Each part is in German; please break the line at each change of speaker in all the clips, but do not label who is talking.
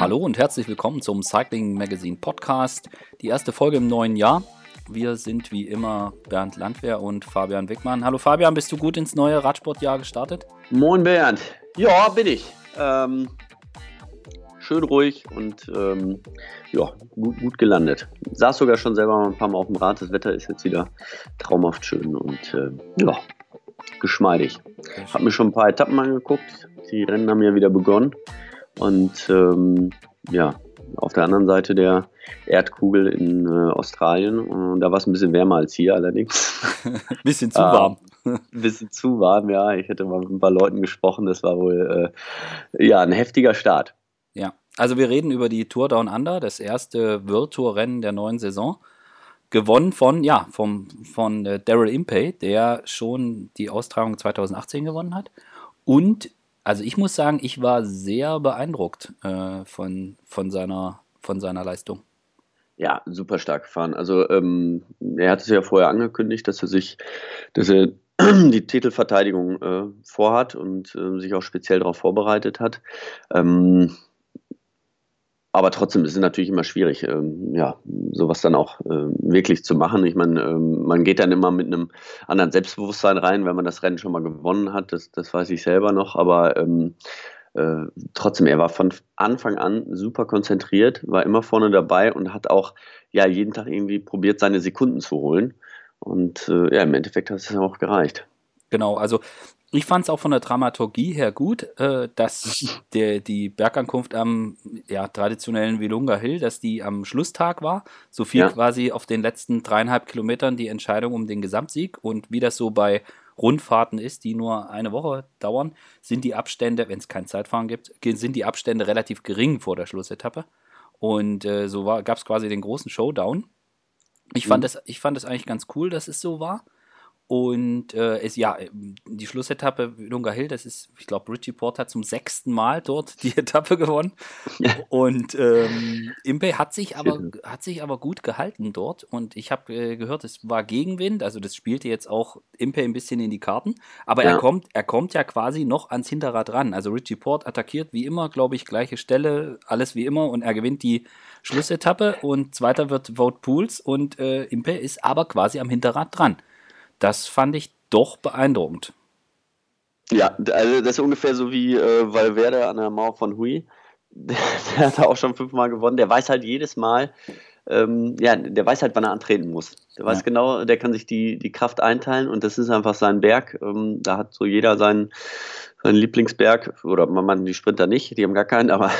Hallo und herzlich willkommen zum Cycling Magazine Podcast. Die erste Folge im neuen Jahr. Wir sind wie immer Bernd Landwehr und Fabian Wickmann. Hallo Fabian, bist du gut ins neue Radsportjahr gestartet?
Moin Bernd. Ja, bin ich. Ähm, schön ruhig und ähm, ja, gut, gut gelandet. Saß sogar schon selber ein paar Mal auf dem Rad. Das Wetter ist jetzt wieder traumhaft schön und äh, ja, geschmeidig. Hab mir schon ein paar Etappen angeguckt. Die Rennen haben ja wieder begonnen. Und ähm, ja, auf der anderen Seite der Erdkugel in äh, Australien. Und da war es ein bisschen wärmer als hier allerdings.
bisschen zu warm.
Ein bisschen zu warm, ja. Ich hätte mal mit ein paar Leuten gesprochen. Das war wohl äh, ja ein heftiger Start.
Ja, also wir reden über die Tour Down Under, das erste World Tour Rennen der neuen Saison. Gewonnen von, ja, vom, von äh, Daryl Impey, der schon die Austragung 2018 gewonnen hat. Und also ich muss sagen, ich war sehr beeindruckt äh, von, von, seiner, von seiner Leistung.
Ja, super stark gefahren. Also ähm, er hat es ja vorher angekündigt, dass er sich, dass er die Titelverteidigung äh, vorhat und äh, sich auch speziell darauf vorbereitet hat. Ähm, aber trotzdem ist es natürlich immer schwierig, ähm, ja, sowas dann auch ähm, wirklich zu machen. Ich meine, ähm, man geht dann immer mit einem anderen Selbstbewusstsein rein, wenn man das Rennen schon mal gewonnen hat. Das, das weiß ich selber noch. Aber ähm, äh, trotzdem, er war von Anfang an super konzentriert, war immer vorne dabei und hat auch ja jeden Tag irgendwie probiert, seine Sekunden zu holen. Und äh, ja, im Endeffekt hat es auch gereicht.
Genau, also ich fand es auch von der Dramaturgie her gut, äh, dass der, die Bergankunft am ja, traditionellen Wilunga Hill, dass die am Schlusstag war. So viel ja. quasi auf den letzten dreieinhalb Kilometern die Entscheidung um den Gesamtsieg. Und wie das so bei Rundfahrten ist, die nur eine Woche dauern, sind die Abstände, wenn es kein Zeitfahren gibt, sind die Abstände relativ gering vor der Schlussetappe. Und äh, so gab es quasi den großen Showdown. Ich, mhm. fand das, ich fand das eigentlich ganz cool, dass es so war. Und äh, es, ja, die Schlussetappe Lunga Hill, das ist, ich glaube, Richie Port hat zum sechsten Mal dort die Etappe gewonnen. Und ähm, Impe hat sich aber hat sich aber gut gehalten dort. Und ich habe äh, gehört, es war Gegenwind, also das spielte jetzt auch Impe ein bisschen in die Karten. Aber ja. er kommt, er kommt ja quasi noch ans Hinterrad ran. Also Richie Port attackiert wie immer, glaube ich, gleiche Stelle, alles wie immer und er gewinnt die Schlussetappe und zweiter wird Vote Pools und äh, Impe ist aber quasi am Hinterrad dran. Das fand ich doch beeindruckend.
Ja, also das ist ungefähr so wie äh, Valverde an der Mauer von Hui. Der, der hat auch schon fünfmal gewonnen. Der weiß halt jedes Mal, ähm, ja, der weiß halt, wann er antreten muss. Der weiß ja. genau, der kann sich die, die Kraft einteilen und das ist einfach sein Berg. Ähm, da hat so jeder seinen, seinen Lieblingsberg oder man die Sprinter nicht, die haben gar keinen, aber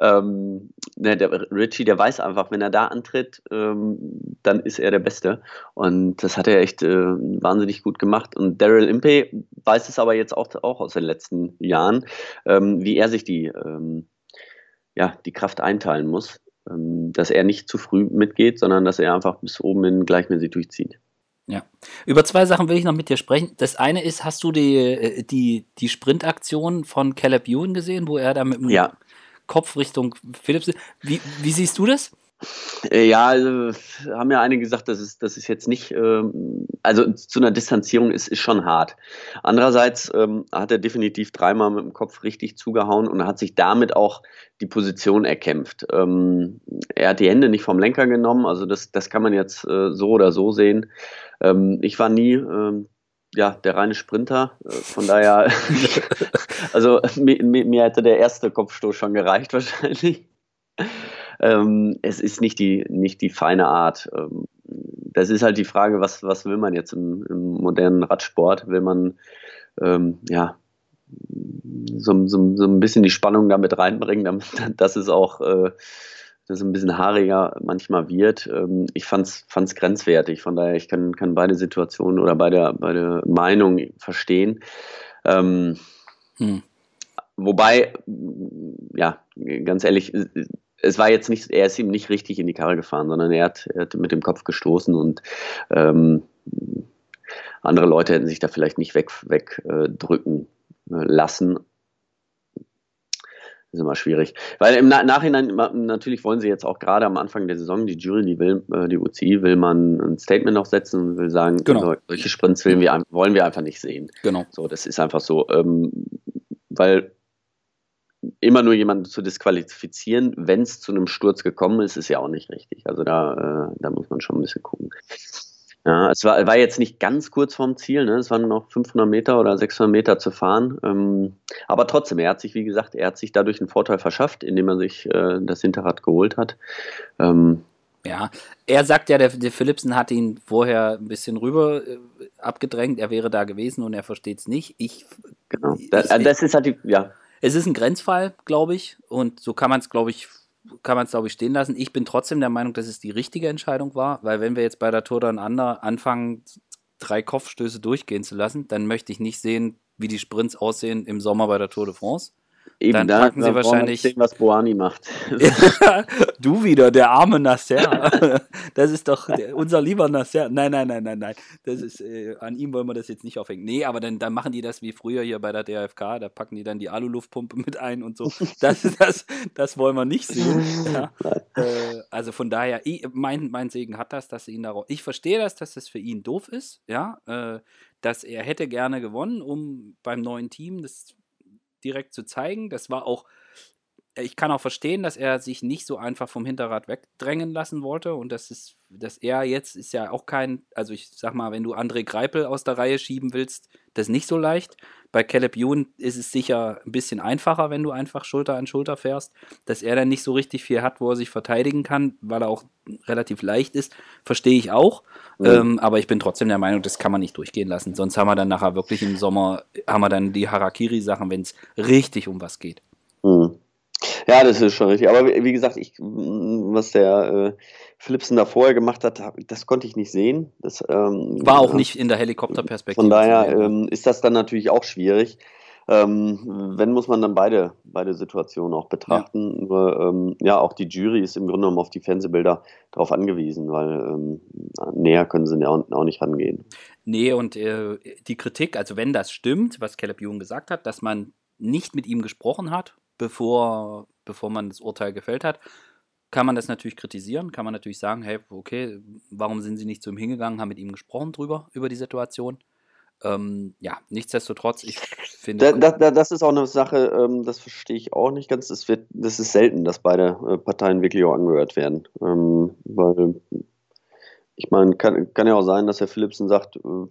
ähm, ne, der Richie, der weiß einfach, wenn er da antritt, ähm, dann ist er der Beste. Und das hat er echt äh, wahnsinnig gut gemacht. Und Daryl Impey weiß es aber jetzt auch, auch aus den letzten Jahren, ähm, wie er sich die, ähm, ja, die Kraft einteilen muss. Ähm, dass er nicht zu früh mitgeht, sondern dass er einfach bis oben in gleichmäßig durchzieht.
Ja. Über zwei Sachen will ich noch mit dir sprechen. Das eine ist, hast du die, äh, die, die Sprintaktion von Caleb Ewan gesehen, wo er da mit dem
ja.
Kopf Richtung Philips. Wie, wie siehst du das?
Äh, ja, also, haben ja einige gesagt, das ist, das ist jetzt nicht, ähm, also zu einer Distanzierung ist, ist schon hart. Andererseits ähm, hat er definitiv dreimal mit dem Kopf richtig zugehauen und hat sich damit auch die Position erkämpft. Ähm, er hat die Hände nicht vom Lenker genommen, also das, das kann man jetzt äh, so oder so sehen. Ähm, ich war nie ähm, ja, der reine Sprinter. Äh, von daher, also mir, mir, hätte der erste Kopfstoß schon gereicht wahrscheinlich. Ähm, es ist nicht die, nicht die feine Art. Ähm, das ist halt die Frage, was, was will man jetzt im, im modernen Radsport? Will man ähm, ja so, so, so ein bisschen die Spannung damit reinbringen, damit, dass es auch äh, das ein bisschen haariger manchmal wird. Ähm, ich fand es grenzwertig. Von daher, ich kann, kann beide Situationen oder beide, beide Meinungen verstehen. Ähm, hm. Wobei, ja, ganz ehrlich, es war jetzt nicht, er ist ihm nicht richtig in die Karre gefahren, sondern er hat, er hat mit dem Kopf gestoßen und ähm, andere Leute hätten sich da vielleicht nicht wegdrücken weg, äh, lassen ist immer schwierig. Weil im Nachhinein, natürlich wollen sie jetzt auch gerade am Anfang der Saison, die Jury, die will, äh, die UCI, will man ein Statement noch setzen und will sagen, genau. solche Sprints wollen wir, wollen wir einfach nicht sehen.
Genau.
So, das ist einfach so. Ähm, weil immer nur jemanden zu disqualifizieren, wenn es zu einem Sturz gekommen ist, ist ja auch nicht richtig. Also da, äh, da muss man schon ein bisschen gucken. Ja, es war, war jetzt nicht ganz kurz vorm Ziel, ne? es waren noch 500 Meter oder 600 Meter zu fahren. Ähm, aber trotzdem, er hat sich, wie gesagt, er hat sich dadurch einen Vorteil verschafft, indem er sich äh, das Hinterrad geholt hat. Ähm,
ja, er sagt ja, der, der Philipsen hat ihn vorher ein bisschen rüber äh, abgedrängt, er wäre da gewesen und er versteht es nicht. Ich,
genau, das, ich, das ist halt die, ja.
Es ist ein Grenzfall, glaube ich, und so kann man es, glaube ich, kann man es, glaube ich, stehen lassen. Ich bin trotzdem der Meinung, dass es die richtige Entscheidung war, weil wenn wir jetzt bei der Tour dann anfangen, drei Kopfstöße durchgehen zu lassen, dann möchte ich nicht sehen, wie die Sprints aussehen im Sommer bei der Tour de France.
Eben
dann
da,
packen sie
da
wahrscheinlich.
Sehen, was Boani macht.
du wieder, der arme Nasser. Das ist doch unser lieber Nasser. Nein, nein, nein, nein, nein. Das ist, äh, an ihm wollen wir das jetzt nicht aufhängen. Nee, aber dann, dann machen die das wie früher hier bei der DFK. Da packen die dann die Aluluftpumpe mit ein und so. Das, das, das wollen wir nicht sehen. Ja. Äh, also von daher, ich, mein, mein Segen hat das, dass sie ihn darauf. Ich verstehe das, dass das für ihn doof ist. Ja. Äh, dass er hätte gerne gewonnen, um beim neuen Team das direkt zu zeigen. Das war auch, ich kann auch verstehen, dass er sich nicht so einfach vom Hinterrad wegdrängen lassen wollte und das ist, dass er jetzt ist ja auch kein, also ich sag mal, wenn du André Greipel aus der Reihe schieben willst, das ist nicht so leicht. Bei Caleb Ewan ist es sicher ein bisschen einfacher, wenn du einfach Schulter an Schulter fährst, dass er dann nicht so richtig viel hat, wo er sich verteidigen kann, weil er auch relativ leicht ist, verstehe ich auch. Mhm. Ähm, aber ich bin trotzdem der Meinung, das kann man nicht durchgehen lassen. Sonst haben wir dann nachher wirklich im Sommer, haben wir dann die Harakiri-Sachen, wenn es richtig um was geht.
Ja, das ist schon richtig. Aber wie gesagt, ich, was der äh, Philipsen da vorher gemacht hat, das konnte ich nicht sehen. Das, ähm,
War auch nicht in der Helikopterperspektive.
Von daher ähm, ist das dann natürlich auch schwierig. Ähm, wenn muss man dann beide, beide Situationen auch betrachten. Ja. Nur, ähm, ja, auch die Jury ist im Grunde genommen auf die Fernsehbilder darauf angewiesen, weil ähm, näher können sie ja auch, nicht rangehen.
Nee, und äh, die Kritik, also wenn das stimmt, was Caleb Ewan gesagt hat, dass man nicht mit ihm gesprochen hat, bevor, bevor man das Urteil gefällt hat, kann man das natürlich kritisieren, kann man natürlich sagen, hey, okay, warum sind Sie nicht zu ihm hingegangen, haben mit ihm gesprochen drüber, über die Situation. Ähm, ja, nichtsdestotrotz, ich finde.
Da, da, das ist auch eine Sache, ähm, das verstehe ich auch nicht ganz. Es wird, das ist selten, dass beide äh, Parteien wirklich auch angehört werden. Ähm, weil, ich meine, kann, kann ja auch sein, dass Herr Philipsen sagt, äh,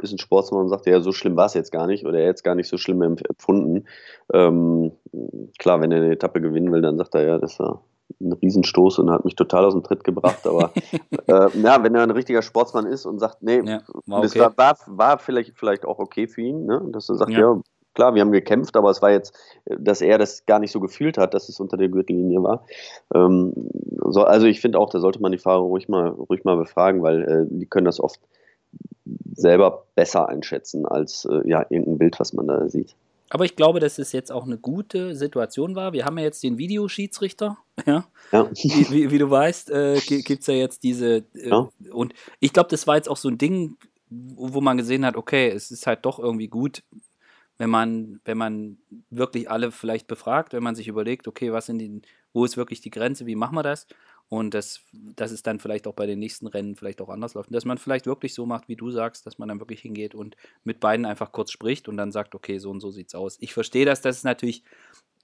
ist ein Sportsmann und sagt, ja, so schlimm war es jetzt gar nicht oder er jetzt gar nicht so schlimm empfunden. Ähm, klar, wenn er eine Etappe gewinnen will, dann sagt er ja, das war ein Riesenstoß und hat mich total aus dem Tritt gebracht. Aber äh, ja, wenn er ein richtiger Sportsmann ist und sagt, nee, ja, war okay. das war, war, war, vielleicht, vielleicht auch okay für ihn, ne? dass er sagt, ja. ja. klar, wir haben gekämpft, aber es war jetzt, dass er das gar nicht so gefühlt hat, dass es unter der Gürtellinie war. Ähm, so, also ich finde auch, da sollte man die Fahrer ruhig mal, ruhig mal befragen, weil äh, die können das oft selber besser einschätzen als äh, ja, irgendein Bild, was man da sieht.
Aber ich glaube, dass es jetzt auch eine gute Situation war. Wir haben ja jetzt den Videoschiedsrichter. Ja.
ja.
Wie, wie, wie, du weißt, äh, gibt es ja jetzt diese. Äh, ja. Und ich glaube, das war jetzt auch so ein Ding, wo man gesehen hat, okay, es ist halt doch irgendwie gut, wenn man, wenn man wirklich alle vielleicht befragt, wenn man sich überlegt, okay, was sind die, wo ist wirklich die Grenze, wie machen wir das? Und das, dass es dann vielleicht auch bei den nächsten Rennen vielleicht auch anders läuft. Und dass man vielleicht wirklich so macht, wie du sagst, dass man dann wirklich hingeht und mit beiden einfach kurz spricht und dann sagt, okay, so und so sieht's aus. Ich verstehe das, dass es natürlich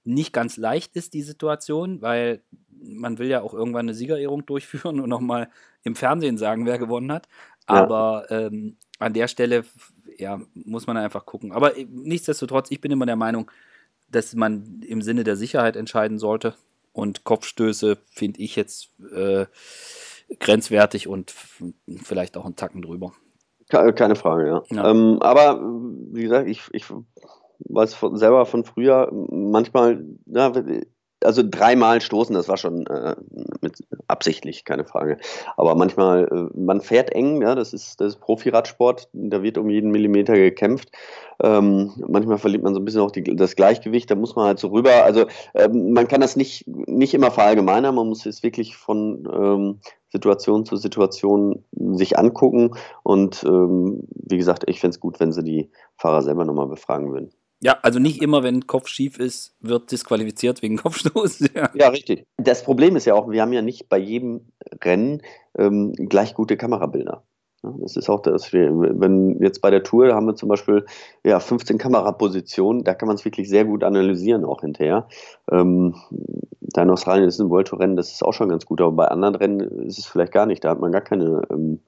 nicht ganz leicht ist, die Situation, weil man will ja auch irgendwann eine Siegerehrung durchführen und nochmal im Fernsehen sagen, wer gewonnen hat. Aber ja. ähm, an der Stelle ja, muss man einfach gucken. Aber äh, nichtsdestotrotz, ich bin immer der Meinung, dass man im Sinne der Sicherheit entscheiden sollte. Und Kopfstöße finde ich jetzt äh, grenzwertig und vielleicht auch einen Tacken drüber.
Keine Frage, ja. ja. Ähm, aber wie gesagt, ich, ich weiß von, selber von früher, manchmal, ja, also dreimal stoßen, das war schon äh, mit, absichtlich, keine Frage. Aber manchmal, äh, man fährt eng, ja, das ist, das ist Profi-Radsport, da wird um jeden Millimeter gekämpft. Ähm, manchmal verliert man so ein bisschen auch die, das Gleichgewicht, da muss man halt so rüber. Also ähm, man kann das nicht, nicht immer verallgemeinern, man muss es wirklich von ähm, Situation zu Situation sich angucken. Und ähm, wie gesagt, ich fände es gut, wenn sie die Fahrer selber nochmal befragen würden.
Ja, also nicht immer, wenn Kopf schief ist, wird disqualifiziert wegen Kopfstoß.
Ja. ja, richtig. Das Problem ist ja auch, wir haben ja nicht bei jedem Rennen ähm, gleich gute Kamerabilder. Das ist auch das, wenn jetzt bei der Tour haben wir zum Beispiel ja, 15 Kamerapositionen, da kann man es wirklich sehr gut analysieren auch hinterher. Ähm, da in Australien ist ein World Tour Rennen, das ist auch schon ganz gut, aber bei anderen Rennen ist es vielleicht gar nicht. Da hat man gar keine, ähm,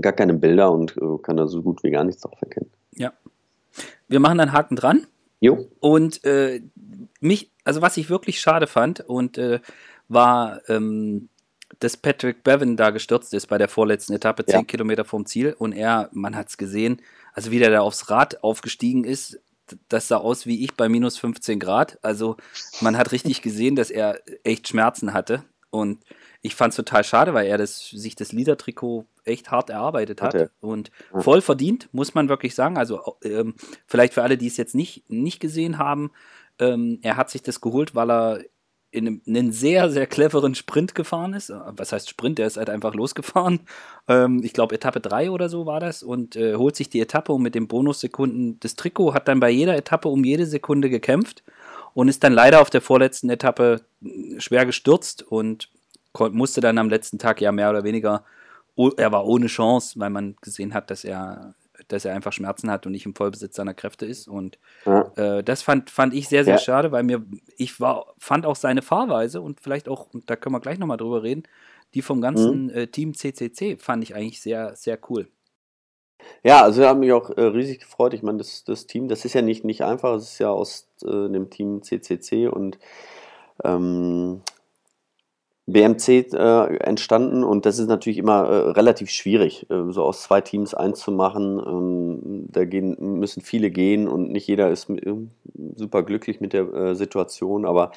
gar keine Bilder und äh, kann da so gut wie gar nichts drauf erkennen.
Ja. Wir machen einen Haken dran.
Jo.
Und äh, mich, also was ich wirklich schade fand und äh, war ähm, dass Patrick Bevan da gestürzt ist bei der vorletzten Etappe, zehn ja. Kilometer vom Ziel. Und er, man hat es gesehen, also wie der da aufs Rad aufgestiegen ist, das sah aus wie ich bei minus 15 Grad. Also man hat richtig gesehen, dass er echt Schmerzen hatte. Und ich fand es total schade, weil er das, sich das Liedertrikot echt hart erarbeitet hat. Okay. Und voll verdient, muss man wirklich sagen. Also ähm, vielleicht für alle, die es jetzt nicht, nicht gesehen haben, ähm, er hat sich das geholt, weil er in einem, einen sehr, sehr cleveren Sprint gefahren ist. Was heißt Sprint? Der ist halt einfach losgefahren. Ähm, ich glaube, Etappe 3 oder so war das und äh, holt sich die Etappe und mit den Bonussekunden das Trikot, hat dann bei jeder Etappe um jede Sekunde gekämpft und ist dann leider auf der vorletzten Etappe äh, schwer gestürzt und musste dann am letzten Tag ja mehr oder weniger, er war ohne Chance, weil man gesehen hat, dass er dass er einfach Schmerzen hat und nicht im Vollbesitz seiner Kräfte ist. Und ja. äh, das fand, fand ich sehr, sehr ja. schade, weil mir, ich war, fand auch seine Fahrweise und vielleicht auch, und da können wir gleich nochmal drüber reden, die vom ganzen mhm. äh, Team CCC fand ich eigentlich sehr, sehr cool.
Ja, also haben mich auch äh, riesig gefreut. Ich meine, das, das Team, das ist ja nicht, nicht einfach, es ist ja aus äh, dem Team CCC und ähm, BMC äh, entstanden und das ist natürlich immer äh, relativ schwierig, äh, so aus zwei Teams eins zu machen. Ähm, da gehen, müssen viele gehen und nicht jeder ist äh, super glücklich mit der äh, Situation, aber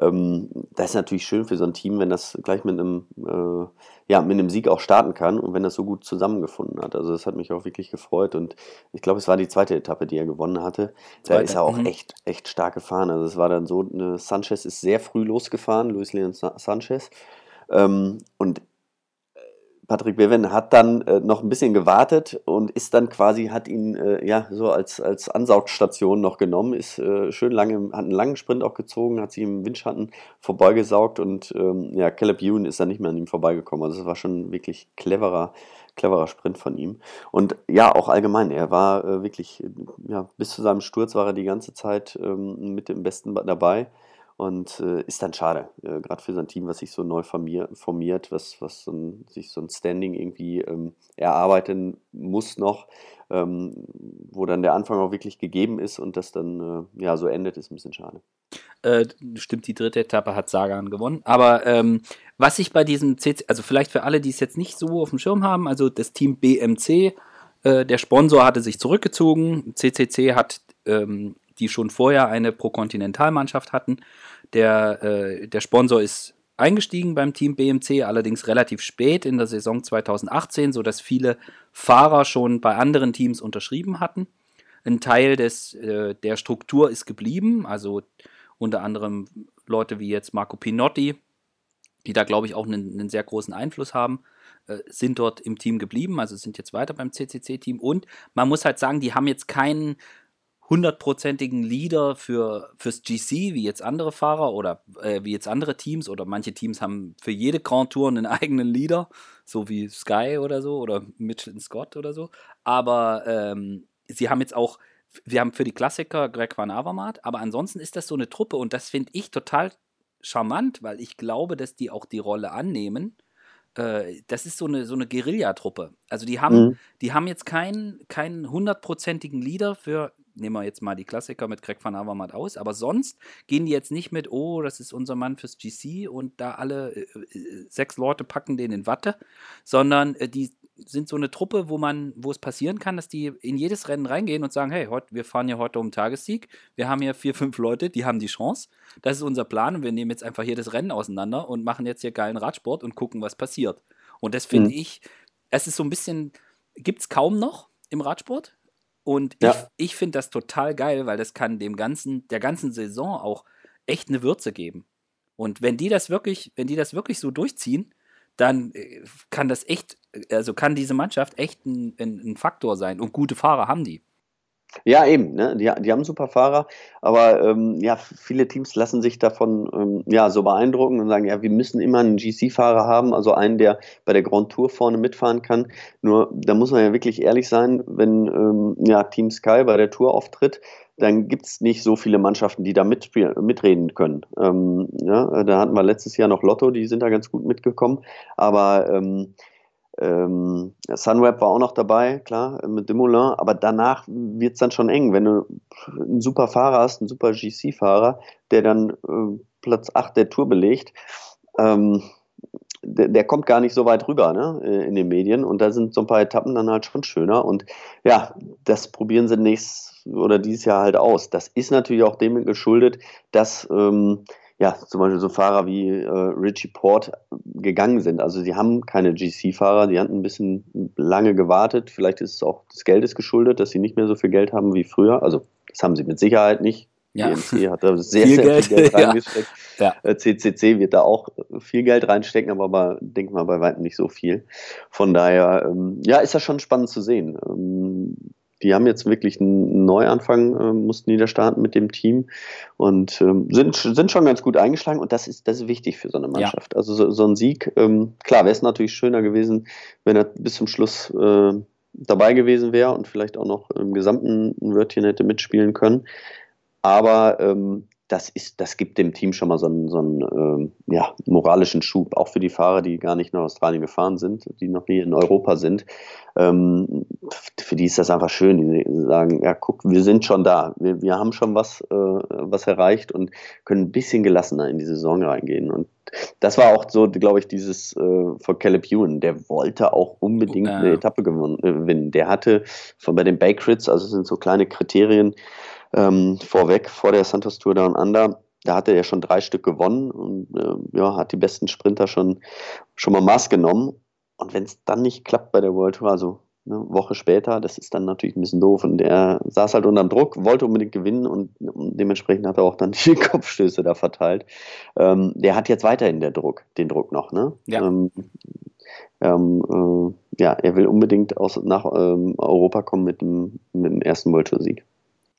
ähm, das ist natürlich schön für so ein Team, wenn das gleich mit einem äh, ja, mit einem Sieg auch starten kann und wenn das so gut zusammengefunden hat. Also das hat mich auch wirklich gefreut und ich glaube, es war die zweite Etappe, die er gewonnen hatte. Da zweite. ist er auch mhm. echt, echt stark gefahren. Also es war dann so, eine Sanchez ist sehr früh losgefahren, Luis Leon Sanchez. Ähm, und Patrick Bevan hat dann äh, noch ein bisschen gewartet und ist dann quasi, hat ihn äh, ja so als, als Ansaugstation noch genommen, ist äh, schön lange, hat einen langen Sprint auch gezogen, hat sich im Windschatten vorbeigesaugt und ähm, ja, Caleb Ewan ist dann nicht mehr an ihm vorbeigekommen. Also es war schon wirklich cleverer, cleverer Sprint von ihm. Und ja, auch allgemein, er war äh, wirklich, ja, bis zu seinem Sturz war er die ganze Zeit ähm, mit dem Besten dabei. Und äh, ist dann schade, äh, gerade für sein Team, was sich so neu formiert, was, was so ein, sich so ein Standing irgendwie ähm, erarbeiten muss noch, ähm, wo dann der Anfang auch wirklich gegeben ist und das dann äh, ja so endet, ist ein bisschen schade.
Äh, stimmt, die dritte Etappe hat Sagan gewonnen. Aber ähm, was ich bei diesem CC, also vielleicht für alle, die es jetzt nicht so auf dem Schirm haben, also das Team BMC, äh, der Sponsor hatte sich zurückgezogen, CCC hat ähm, die schon vorher eine Pro-Kontinentalmannschaft hatten. Der, äh, der Sponsor ist eingestiegen beim Team BMC, allerdings relativ spät in der Saison 2018, sodass viele Fahrer schon bei anderen Teams unterschrieben hatten. Ein Teil des, äh, der Struktur ist geblieben, also unter anderem Leute wie jetzt Marco Pinotti, die da, glaube ich, auch einen, einen, sehr großen Einfluss haben, äh, sind dort im Team geblieben, also sind jetzt weiter beim CCC-Team. Und man muss halt sagen, die haben jetzt keinen hundertprozentigen Leader für, fürs GC, wie jetzt andere Fahrer oder äh, wie jetzt andere Teams oder manche Teams haben für jede Grand Tour einen eigenen Leader, so wie Sky oder so oder Mitchell Scott oder so. Aber ähm, sie haben jetzt auch, wir haben für die Klassiker Greg Van Avermaet, aber ansonsten ist das so eine Truppe und das finde ich total charmant, weil ich glaube, dass die auch die Rolle annehmen äh, das ist so eine, so eine Guerillatruppe. Also die haben, mhm. die haben jetzt keinen, keinen hundertprozentigen Leader für nehmen wir jetzt mal die Klassiker mit Greg van Avermaet aus, aber sonst gehen die jetzt nicht mit, oh, das ist unser Mann fürs GC und da alle äh, äh, sechs Leute packen den in Watte, sondern äh, die sind so eine Truppe, wo man, wo es passieren kann, dass die in jedes Rennen reingehen und sagen, hey, heut, wir fahren hier heute um Tagessieg, wir haben hier vier, fünf Leute, die haben die Chance, das ist unser Plan und wir nehmen jetzt einfach hier das Rennen auseinander und machen jetzt hier geilen Radsport und gucken, was passiert. Und das finde mhm. ich, es ist so ein bisschen, gibt es kaum noch im Radsport, und ja. ich, ich finde das total geil, weil das kann dem ganzen, der ganzen Saison auch echt eine Würze geben. Und wenn die das wirklich, wenn die das wirklich so durchziehen, dann äh, kann das echt, also kann diese Mannschaft echt ein, ein, ein Faktor sein. Und gute Fahrer haben die.
Ja, eben. Ne? Die, die haben super Fahrer, aber ähm, ja, viele Teams lassen sich davon ähm, ja, so beeindrucken und sagen, ja, wir müssen immer einen GC-Fahrer haben, also einen, der bei der Grand Tour vorne mitfahren kann. Nur, da muss man ja wirklich ehrlich sein, wenn ähm, ja, Team Sky bei der Tour auftritt, dann gibt es nicht so viele Mannschaften, die da mitreden können. Ähm, ja, da hatten wir letztes Jahr noch Lotto, die sind da ganz gut mitgekommen, aber ähm, Sunweb war auch noch dabei, klar, mit Dumoulin, aber danach wird es dann schon eng, wenn du einen super Fahrer hast, einen super GC-Fahrer, der dann äh, Platz 8 der Tour belegt. Ähm, der, der, kommt gar nicht so weit rüber ne, äh, in den Medien und da sind so ein paar Etappen dann halt schon schöner und ja, das probieren sie nächstes oder dieses Jahr halt aus. Das ist natürlich auch dem geschuldet, dass ähm, ja, zum Beispiel so Fahrer wie äh, Richie Port gegangen sind. Also sie haben keine GC-Fahrer, die hatten ein bisschen lange gewartet. Vielleicht ist es auch des Geldes geschuldet, dass sie nicht mehr so viel Geld haben wie früher. Also das haben sie mit Sicherheit nicht.
Ja.
DMC hat da sehr, viel sehr Geld. viel Geld reingesteckt. ja. Ja. CCC äh, wird da auch viel Geld reinstecken, aber bei, denk mal bei weitem nicht so viel. Von daher, ähm, ja, ist das schon spannend zu sehen. Ähm, die haben jetzt wirklich einen Neuanfang, äh, mussten die da starten mit dem Team und ähm, sind, sind schon ganz gut eingeschlagen und das ist, das ist wichtig für so eine Mannschaft. Ja. Also so, so, ein Sieg, ähm, klar, wäre es natürlich schöner gewesen, wenn er bis zum Schluss äh, dabei gewesen wäre und vielleicht auch noch im gesamten Wörtchen hätte mitspielen können. Aber ähm, das ist, das gibt dem Team schon mal so einen, so einen ähm, ja, moralischen Schub, auch für die Fahrer, die gar nicht nach Australien gefahren sind, die noch nie in Europa sind. Ähm, für die ist das einfach schön, die sagen, ja, guck, wir sind schon da, wir, wir haben schon was, äh, was erreicht und können ein bisschen gelassener in die Saison reingehen. Und das war auch so, glaube ich, dieses äh, von Caleb Ewan, der wollte auch unbedingt eine Etappe gewinnen. Der hatte von bei den Bakrits, also es sind so kleine Kriterien, ähm, vorweg, vor der Santos Tour Down Under. Da hatte er schon drei Stück gewonnen und äh, ja, hat die besten Sprinter schon, schon mal Maß genommen. Und wenn es dann nicht klappt bei der World Tour, also eine Woche später, das ist dann natürlich ein bisschen doof. Und er saß halt unter Druck, wollte unbedingt gewinnen und, dementsprechend hat er auch dann die Kopfstöße da verteilt. Ähm, der hat jetzt weiterhin der Druck, den Druck noch, ne?
Ja. Ähm,
ähm, äh, ja, er will unbedingt aus, nach ähm, Europa kommen mit dem, mit dem ersten World Tour Sieg.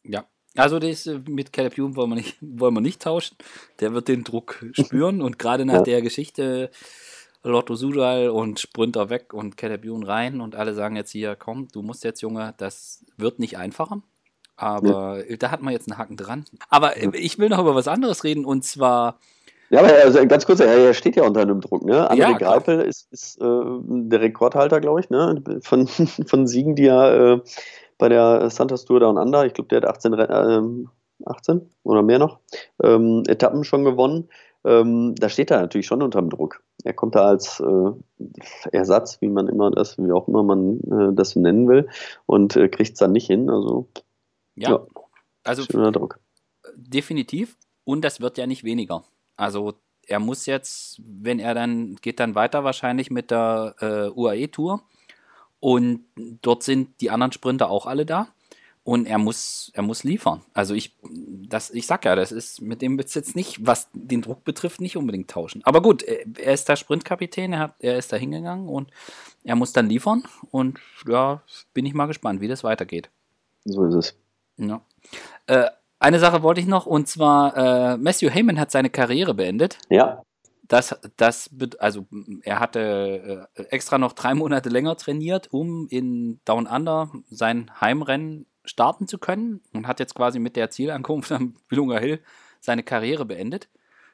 Ja, also das äh, mit Caleb Hume wollen wir nicht, wollen wir nicht tauschen. Der wird den Druck spüren und gerade nach ja. der Geschichte Lotto Sudal und Sprinter weg und Caleb Hume rein und alle sagen jetzt hier, komm, du musst jetzt, Junge, das wird nicht einfacher. Aber ja. da hat man jetzt einen Haken dran. Aber ja. ich will noch über was anderes reden und zwar.
Ja, aber also ganz kurz, er steht ja unter einem Druck, ne? André ja, Greipel ist, ist äh, der Rekordhalter, glaube ich, ne? Von, von Siegen, die er äh, bei der Santos Tour Down Under. Ich glaube, der hat 18, äh, 18 oder mehr noch ähm, Etappen schon gewonnen. Ähm, da steht er natürlich schon unter dem Druck. Er kommt da als äh, Ersatz, wie man immer das, wie auch immer man äh, das nennen will, und äh, kriegt es dann nicht hin. Also,
ja, ja also Druck. definitiv. Und das wird ja nicht weniger. Also er muss jetzt, wenn er dann geht dann weiter wahrscheinlich mit der äh, UAE Tour und dort sind die anderen Sprinter auch alle da. Und er muss, er muss liefern. Also ich, das, ich sag ja, das ist mit dem wird jetzt nicht, was den Druck betrifft, nicht unbedingt tauschen. Aber gut, er ist der Sprintkapitän, er, hat, er ist da hingegangen und er muss dann liefern. Und ja, bin ich mal gespannt, wie das weitergeht.
So ist es.
Ja. Äh, eine Sache wollte ich noch, und zwar, äh, Matthew Heyman hat seine Karriere beendet.
Ja.
Das, das, also er hatte äh, extra noch drei Monate länger trainiert, um in Down Under sein Heimrennen starten zu können und hat jetzt quasi mit der Zielankunft am Willunga Hill seine Karriere beendet.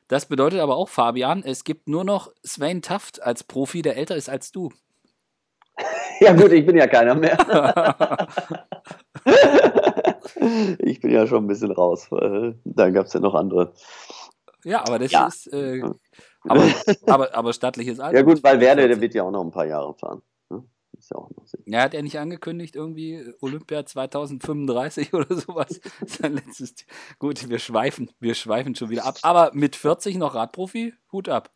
Das bedeutet aber auch, Fabian, es gibt nur noch Sven Taft als Profi, der älter ist als du.
Ja gut, ich bin ja keiner mehr. ich bin ja schon ein bisschen raus. Dann gab es ja noch andere.
Ja, aber das ja. ist äh, aber, aber, aber stattliches
Alter. Ja gut, weil Werder, der wird ja auch noch ein paar Jahre fahren. Ne?
Ist ja auch noch ja, hat er nicht angekündigt, irgendwie Olympia 2035 oder sowas? Sein letztes. Gut, wir schweifen, wir schweifen schon wieder ab. Aber mit 40 noch Radprofi, Hut ab.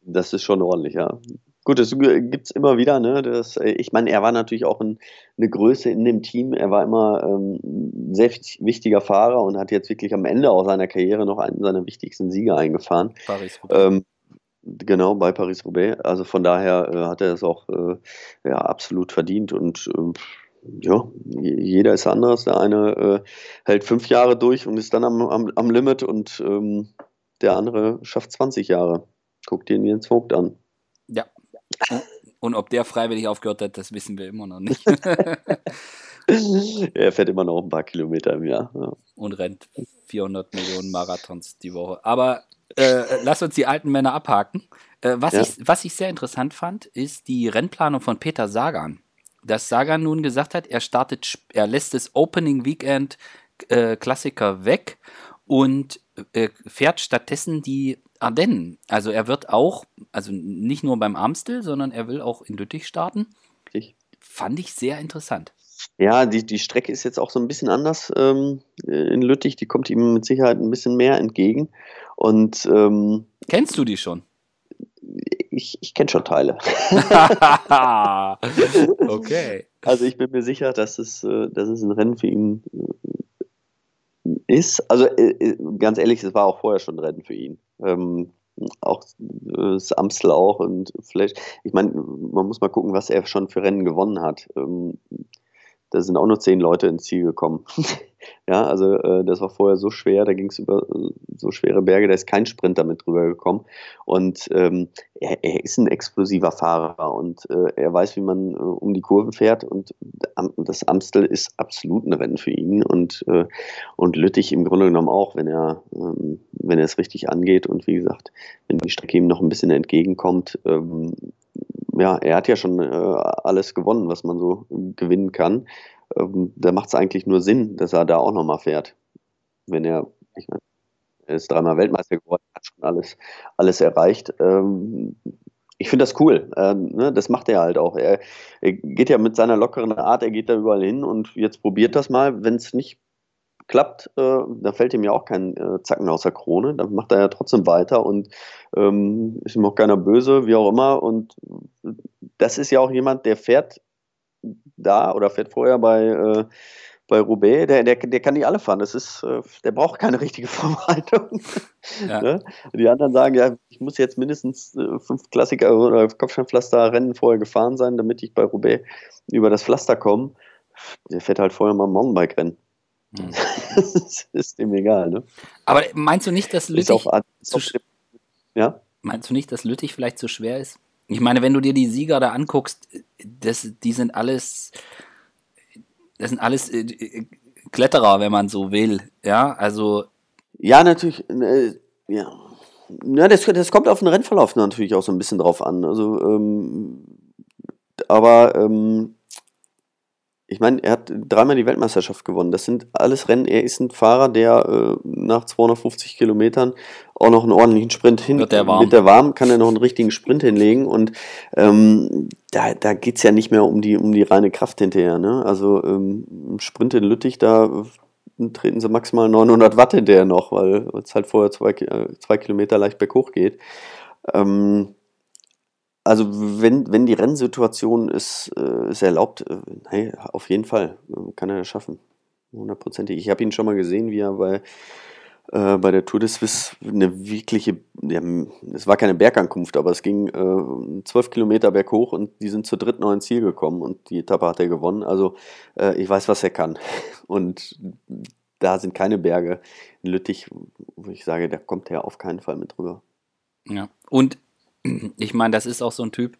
Das ist schon ordentlich, ja. Gut, das gibt es immer wieder. Ne? Das, äh, ich meine, er war natürlich auch ein, eine Größe in dem Team. Er war immer ähm, ein sehr wichtiger Fahrer und hat jetzt wirklich am Ende auch seiner Karriere noch einen seiner wichtigsten Siege eingefahren. Paris. Ähm, Genau, bei Paris-Roubaix. Also von daher äh, hat er es auch äh, ja, absolut verdient und äh, Ja, jeder ist anders. Der eine äh, hält fünf Jahre durch und ist dann am, am, am Limit und ähm, der andere schafft 20 Jahre. Guck dir Jens Vogt an.
Ja. Und ob der freiwillig aufgehört hat, das wissen wir immer noch nicht.
er fährt immer noch ein paar Kilometer im Jahr. Ja.
Und rennt 400 Millionen Marathons die Woche. Aber äh, lass uns die alten Männer abhaken. Äh, was, ja. ich, was ich sehr interessant fand, ist die Rennplanung von Peter Sagan. Dass Sagan nun gesagt hat, er startet, er lässt das Opening Weekend äh, Klassiker weg und äh, fährt stattdessen die Ardennen. Also er wird auch, also nicht nur beim Amstel, sondern er will auch in Lüttich starten. Ich. Fand ich sehr interessant.
Ja, die, die Strecke ist jetzt auch so ein bisschen anders ähm, in Lüttich. Die kommt ihm mit Sicherheit ein bisschen mehr entgegen. Und ähm,
kennst du die schon?
Ich, ich kenne schon Teile.
okay.
Also ich bin mir sicher, dass es, äh, dass es ein Rennen für ihn ist. Also äh, ganz ehrlich, es war auch vorher schon ein Rennen für ihn. Ähm, auch das Amstel auch und vielleicht, ich meine, man muss mal gucken, was er schon für Rennen gewonnen hat. Da sind auch nur zehn Leute ins Ziel gekommen. ja, also äh, das war vorher so schwer, da ging es über äh, so schwere Berge, da ist kein Sprinter mit drüber gekommen. Und ähm, er, er, ist ein explosiver Fahrer und äh, er weiß, wie man äh, um die Kurven fährt. Und das Amstel ist absolut ein Rennen für ihn und, äh, und Lüttich im Grunde genommen auch, wenn er, ähm, wenn er es richtig angeht. Und wie gesagt, wenn die Strecke ihm noch ein bisschen entgegenkommt, ähm, ja, er hat ja schon äh, alles gewonnen, was man so gewinnen kann. Ähm, da macht es eigentlich nur Sinn, dass er da auch nochmal fährt. Wenn er, ich meine, er ist dreimal Weltmeister geworden, hat schon alles, alles erreicht. Ähm, ich finde das cool. Ähm, ne, das macht er halt auch. Er, er, geht ja mit seiner lockeren Art, er geht da überall hin und jetzt probiert das mal. Wenn es nicht klappt, äh, da fällt ihm ja auch kein äh, Zacken aus der Krone. Dann macht er ja trotzdem weiter und ähm, ist ihm auch keiner böse, wie auch immer. Und das ist ja auch jemand, der fährt da oder fährt vorher bei, äh, bei Roubaix, der, der, der kann nicht alle fahren. Das ist, äh, der braucht keine richtige Vorbereitung. Ja. ne? Die anderen sagen, ja, ich muss jetzt mindestens äh, fünf Klassiker oder Kopfsteinpflaster-Rennen vorher gefahren sein, damit ich bei Roubaix über das Pflaster komme. Der fährt halt vorher mal Mountainbike-Rennen. Hm. das ist dem egal, ne?
Aber meinst du nicht, dass Lüttich. Auch,
zu, ja?
Meinst du nicht, dass Lüttich vielleicht zu schwer ist? Ich meine, wenn du dir die Sieger da anguckst, das, die sind alles. Das sind alles äh, Kletterer, wenn man so will. Ja, also.
Ja, natürlich. Äh, ja. Ja, das, das kommt auf den Rennverlauf natürlich auch so ein bisschen drauf an. Also, ähm, aber ähm, ich meine, er hat dreimal die Weltmeisterschaft gewonnen. Das sind alles Rennen. Er ist ein Fahrer, der äh, nach 250 Kilometern auch noch einen ordentlichen Sprint hin.
Wird der warm.
Mit der warm kann er noch einen richtigen Sprint hinlegen. Und ähm, da, da geht es ja nicht mehr um die, um die reine Kraft hinterher. Ne? Also ähm, im Sprint in Lüttich, da treten sie maximal 900 Watt hinterher noch, weil es halt vorher zwei, äh, zwei Kilometer leicht berghoch geht. Ähm, also wenn, wenn die Rennsituation ist, äh, ist erlaubt, äh, hey, auf jeden Fall äh, kann er das schaffen. Hundertprozentig. Ich habe ihn schon mal gesehen, wie er bei, äh, bei der Tour de Suisse eine wirkliche, ja, es war keine Bergankunft, aber es ging äh, zwölf Kilometer berghoch und die sind zu dritt noch ins Ziel gekommen und die Etappe hat er gewonnen. Also äh, ich weiß, was er kann. Und da sind keine Berge in Lüttich, wo ich sage, da kommt er auf keinen Fall mit drüber.
Ja, und ich meine, das ist auch so ein Typ,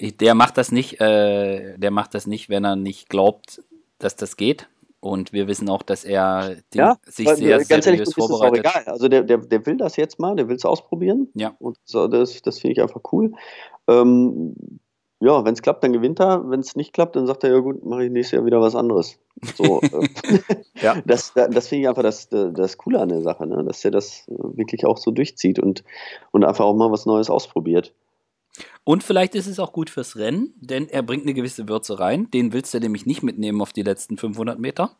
der macht das nicht, äh, der macht das nicht, wenn er nicht glaubt, dass das geht. Und wir wissen auch, dass er
den, ja, sich weil, sehr ganz seriös ehrlich, vorbereitet. Ist auch egal. Also der, der, der will das jetzt mal, der will es ausprobieren.
Ja.
Und so, das, das finde ich einfach cool. Ähm, ja, wenn es klappt, dann gewinnt er. Wenn es nicht klappt, dann sagt er, ja gut, mache ich nächstes Jahr wieder was anderes. So, äh, ja. Das, das finde ich einfach das, das Coole an der Sache, ne? dass er das wirklich auch so durchzieht und, und einfach auch mal was Neues ausprobiert.
Und vielleicht ist es auch gut fürs Rennen, denn er bringt eine gewisse Würze rein. Den willst du nämlich nicht mitnehmen auf die letzten 500 Meter.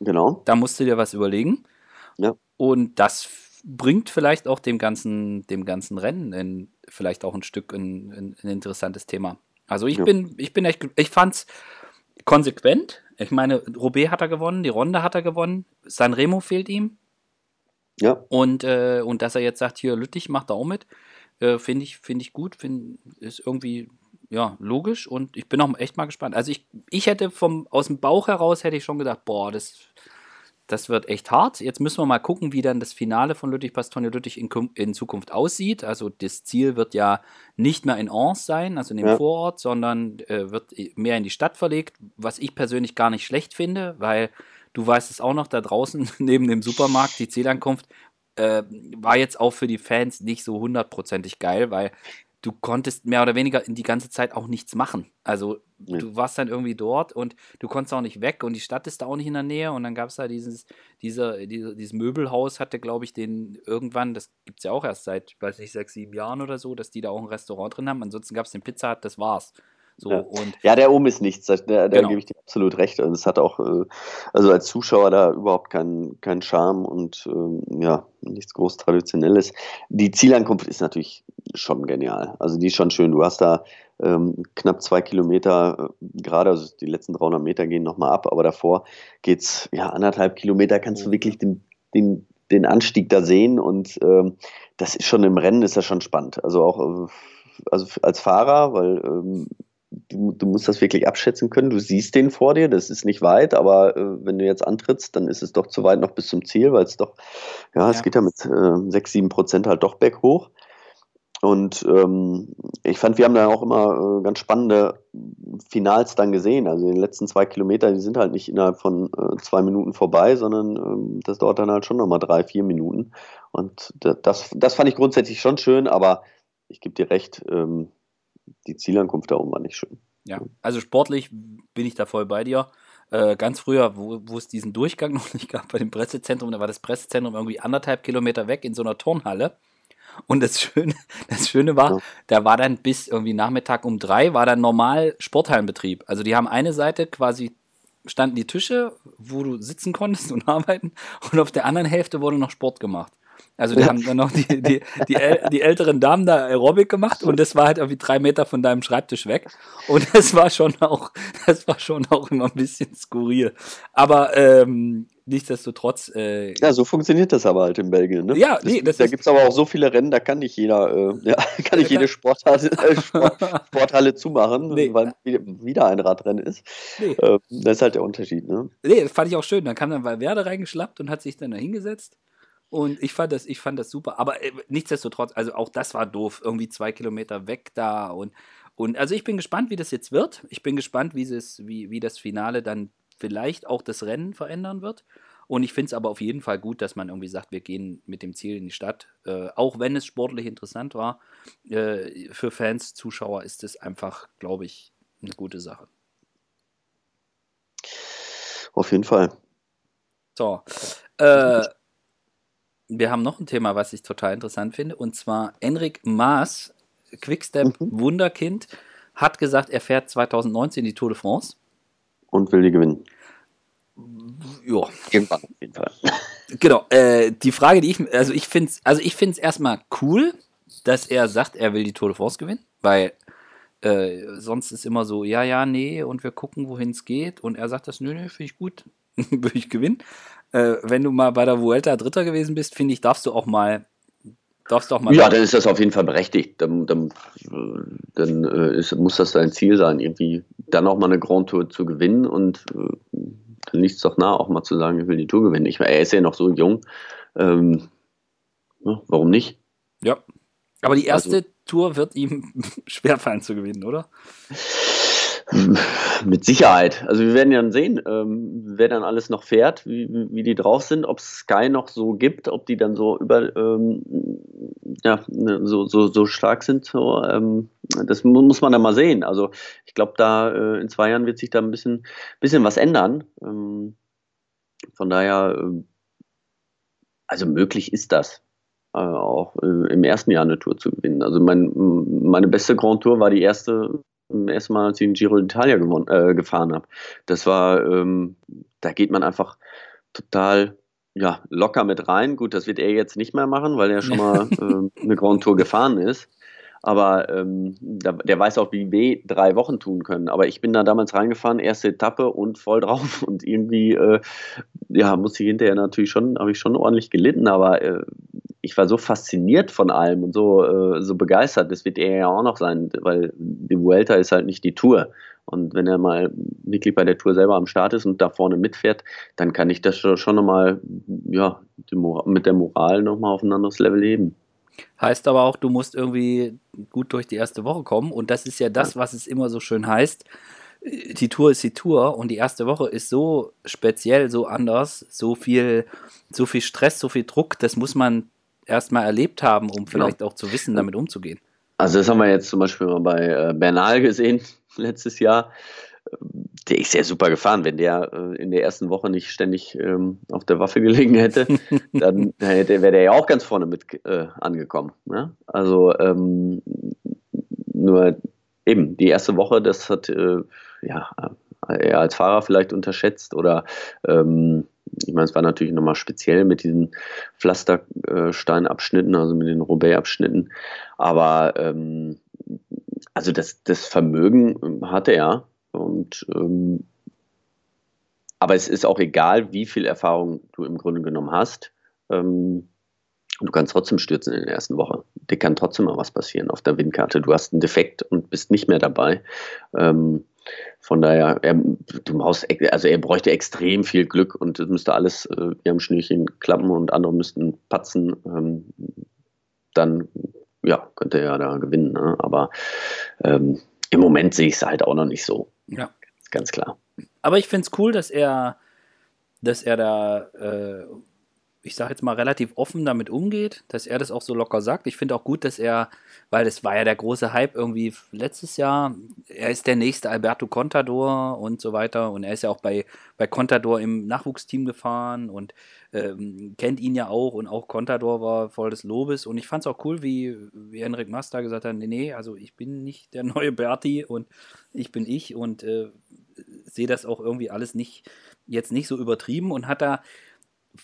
Genau.
Da musst du dir was überlegen.
Ja.
Und das bringt vielleicht auch dem ganzen, dem ganzen Rennen in, vielleicht auch ein Stück ein, ein, ein interessantes Thema. Also ich ja. bin, ich bin echt, ich fand's konsequent. Ich meine, Roubaix hat er gewonnen, die Ronde hat er gewonnen, Sanremo fehlt ihm.
Ja.
Und, äh, und dass er jetzt sagt, hier Lüttich macht da auch mit, äh, finde ich, finde ich gut, find, ist irgendwie ja, logisch und ich bin auch echt mal gespannt. Also ich, ich hätte vom, aus dem Bauch heraus hätte ich schon gedacht, boah, das, das wird echt hart. Jetzt müssen wir mal gucken, wie dann das Finale von Lüttich-Bastogne Lüttich in, in, Zukunft aussieht. Also das Ziel wird ja nicht mehr in Ors sein, also in dem ja. Vorort, sondern äh, wird mehr in die Stadt verlegt, was ich persönlich gar nicht schlecht finde, weil du weißt es auch noch, da draußen neben dem Supermarkt, die Zielankunft, äh, war jetzt auch für die Fans nicht so hundertprozentig geil, weil du konntest mehr oder weniger in die ganze Zeit auch nichts machen. Also ja. du warst dann irgendwie dort und du konntest auch nicht weg und die Stadt ist da auch nicht in der Nähe und dann gab es da dieses, dieser, diese, dieses Möbelhaus hatte, glaube ich, den irgendwann, das gibt es ja auch erst seit, weiß nicht, sechs, sieben Jahren oder so, dass die da auch ein Restaurant drin haben. Ansonsten gab es den Pizza Hut, das war's. So,
ja. Und ja, der oben ist nichts, da, da genau. gebe ich dir absolut recht. Und es hat auch, äh, also als Zuschauer da überhaupt keinen kein Charme und ähm, ja, nichts groß Traditionelles. Die Zielankunft ist natürlich schon genial. Also die ist schon schön. Du hast da ähm, knapp zwei Kilometer äh, gerade, also die letzten 300 Meter gehen nochmal ab, aber davor geht es ja anderthalb Kilometer, kannst du wirklich den, den, den Anstieg da sehen und ähm, das ist schon im Rennen ist das schon spannend. Also auch äh, also als Fahrer, weil ähm, du, du musst das wirklich abschätzen können. Du siehst den vor dir, das ist nicht weit, aber äh, wenn du jetzt antrittst, dann ist es doch zu weit noch bis zum Ziel, weil es doch, ja, ja, es geht ja mit äh, 6, 7 Prozent halt doch berghoch. Und ähm, ich fand, wir haben da auch immer äh, ganz spannende Finals dann gesehen. Also die letzten zwei Kilometer, die sind halt nicht innerhalb von äh, zwei Minuten vorbei, sondern ähm, das dauert dann halt schon nochmal drei, vier Minuten. Und das, das fand ich grundsätzlich schon schön, aber ich gebe dir recht, ähm, die Zielankunft da oben war nicht schön.
Ja, also sportlich bin ich da voll bei dir. Äh, ganz früher, wo, wo es diesen Durchgang noch nicht gab bei dem Pressezentrum, da war das Pressezentrum irgendwie anderthalb Kilometer weg in so einer Turnhalle. Und das Schöne, das Schöne war, ja. da war dann bis irgendwie Nachmittag um drei, war dann normal Sporthallenbetrieb. Also die haben eine Seite quasi standen die Tische, wo du sitzen konntest und arbeiten, und auf der anderen Hälfte wurde noch Sport gemacht. Also die haben dann noch die, die, die, die, älteren Damen da Aerobic gemacht und das war halt irgendwie drei Meter von deinem Schreibtisch weg. Und das war schon auch, das war schon auch immer ein bisschen skurril. Aber ähm, nichtsdestotrotz. Äh,
ja, so funktioniert das aber halt in Belgien. Ne?
Ja, nee,
das, das da gibt es aber auch so viele Rennen, da kann nicht jeder, äh, ja, kann nicht jede Sporthalle, äh, Sport, Sporthalle zumachen, nee. weil wieder ein Radrennen ist. Nee. Äh, das ist halt der Unterschied. Ne?
Nee, das fand ich auch schön. Dann kam dann Valverde reingeschlappt und hat sich dann da hingesetzt. Und ich fand das, ich fand das super. Aber äh, nichtsdestotrotz, also auch das war doof. Irgendwie zwei Kilometer weg da und, und also ich bin gespannt, wie das jetzt wird. Ich bin gespannt, wie, es, wie, wie das Finale dann vielleicht auch das Rennen verändern wird. Und ich finde es aber auf jeden Fall gut, dass man irgendwie sagt, wir gehen mit dem Ziel in die Stadt. Äh, auch wenn es sportlich interessant war, äh, für Fans, Zuschauer ist es einfach, glaube ich, eine gute Sache.
Auf jeden Fall.
So. Äh, wir haben noch ein Thema, was ich total interessant finde, und zwar Enric Maas, Quickstep mhm. Wunderkind, hat gesagt, er fährt 2019 die Tour de France.
Und will die gewinnen.
Ja. Irgendwann auf jeden Fall. Genau. Äh, die Frage, die ich, also ich finde es also erstmal cool, dass er sagt, er will die Tour de France gewinnen, weil äh, sonst ist immer so, ja, ja, nee, und wir gucken, wohin es geht. Und er sagt das, nö, nö, finde ich gut, will ich gewinnen äh, wenn du mal bei der Vuelta Dritter gewesen bist, finde ich, darfst du auch mal darfst du auch mal.
Ja, dann ist das auf jeden Fall berechtigt. Dann, dann, dann äh, ist, muss das dein Ziel sein, irgendwie dann auch mal eine Grand Tour zu gewinnen und äh, dann liegt es doch nah, auch mal zu sagen, ich will die Tour gewinnen. Ich meine, er ist ja noch so jung. Ähm, warum nicht?
Ja. Aber die erste also, Tour wird ihm schwerfallen zu gewinnen, oder?
Mit Sicherheit. Also wir werden ja dann sehen, ähm, wer dann alles noch fährt, wie, wie die drauf sind, ob es Sky noch so gibt, ob die dann so über ähm, ja, ne, so, so, so stark sind. So, ähm, das muss man dann mal sehen. Also ich glaube, da äh, in zwei Jahren wird sich da ein bisschen, bisschen was ändern. Ähm, von daher, äh, also möglich ist das. Äh, auch äh, im ersten Jahr eine Tour zu gewinnen. Also mein, meine beste Grand Tour war die erste erstmal, als ich den Giro d'Italia äh, gefahren habe. Das war, ähm, da geht man einfach total ja, locker mit rein. Gut, das wird er jetzt nicht mehr machen, weil er schon mal äh, eine Grand Tour gefahren ist. Aber ähm, der, der weiß auch, wie weh drei Wochen tun können. Aber ich bin da damals reingefahren, erste Etappe und voll drauf. Und irgendwie, äh, ja, muss ich hinterher natürlich schon, habe ich schon ordentlich gelitten. Aber äh, ich war so fasziniert von allem und so, äh, so begeistert. Das wird er ja auch noch sein, weil die Vuelta ist halt nicht die Tour. Und wenn er mal wirklich bei der Tour selber am Start ist und da vorne mitfährt, dann kann ich das schon nochmal, ja, mit der Moral nochmal auf ein anderes Level heben.
Heißt aber auch, du musst irgendwie gut durch die erste Woche kommen. Und das ist ja das, was es immer so schön heißt. Die Tour ist die Tour und die erste Woche ist so speziell, so anders, so viel, so viel Stress, so viel Druck, das muss man erstmal erlebt haben, um genau. vielleicht genau. auch zu wissen, damit umzugehen.
Also das haben wir jetzt zum Beispiel mal bei äh, Bernal gesehen letztes Jahr der ist ja super gefahren. Wenn der äh, in der ersten Woche nicht ständig ähm, auf der Waffe gelegen hätte, dann wäre der ja auch ganz vorne mit äh, angekommen. Ne? Also ähm, nur eben die erste Woche, das hat ja er als Fahrer vielleicht unterschätzt oder ähm, ich meine, es war natürlich nochmal speziell mit diesen Pflastersteinabschnitten, also mit den Roubaix-Abschnitten. Aber ähm, also das, das Vermögen hatte er und ähm, aber es ist auch egal, wie viel Erfahrung du im Grunde genommen hast. Ähm, du kannst trotzdem stürzen in der ersten Woche. Dir kann trotzdem mal was passieren auf der Windkarte. Du hast einen Defekt und bist nicht mehr dabei. Ähm, von daher, er, du brauchst, also er bräuchte extrem viel Glück und es müsste alles äh, am Schnürchen klappen und andere müssten patzen. Ähm, dann ja, könnte er ja da gewinnen. Ne? Aber ähm, im Moment sehe ich es halt auch noch nicht so.
Ja.
Ganz klar.
Aber ich finde es cool, dass er, dass er da, äh, ich sage jetzt mal, relativ offen damit umgeht, dass er das auch so locker sagt. Ich finde auch gut, dass er, weil es war ja der große Hype irgendwie letztes Jahr, er ist der nächste Alberto Contador und so weiter. Und er ist ja auch bei, bei Contador im Nachwuchsteam gefahren und ähm, kennt ihn ja auch und auch Contador war voll des Lobes. Und ich fand es auch cool, wie, wie Henrik Masta gesagt hat, nee, nee, also ich bin nicht der neue Berti und ich bin ich und äh, sehe das auch irgendwie alles nicht, jetzt nicht so übertrieben und hat da,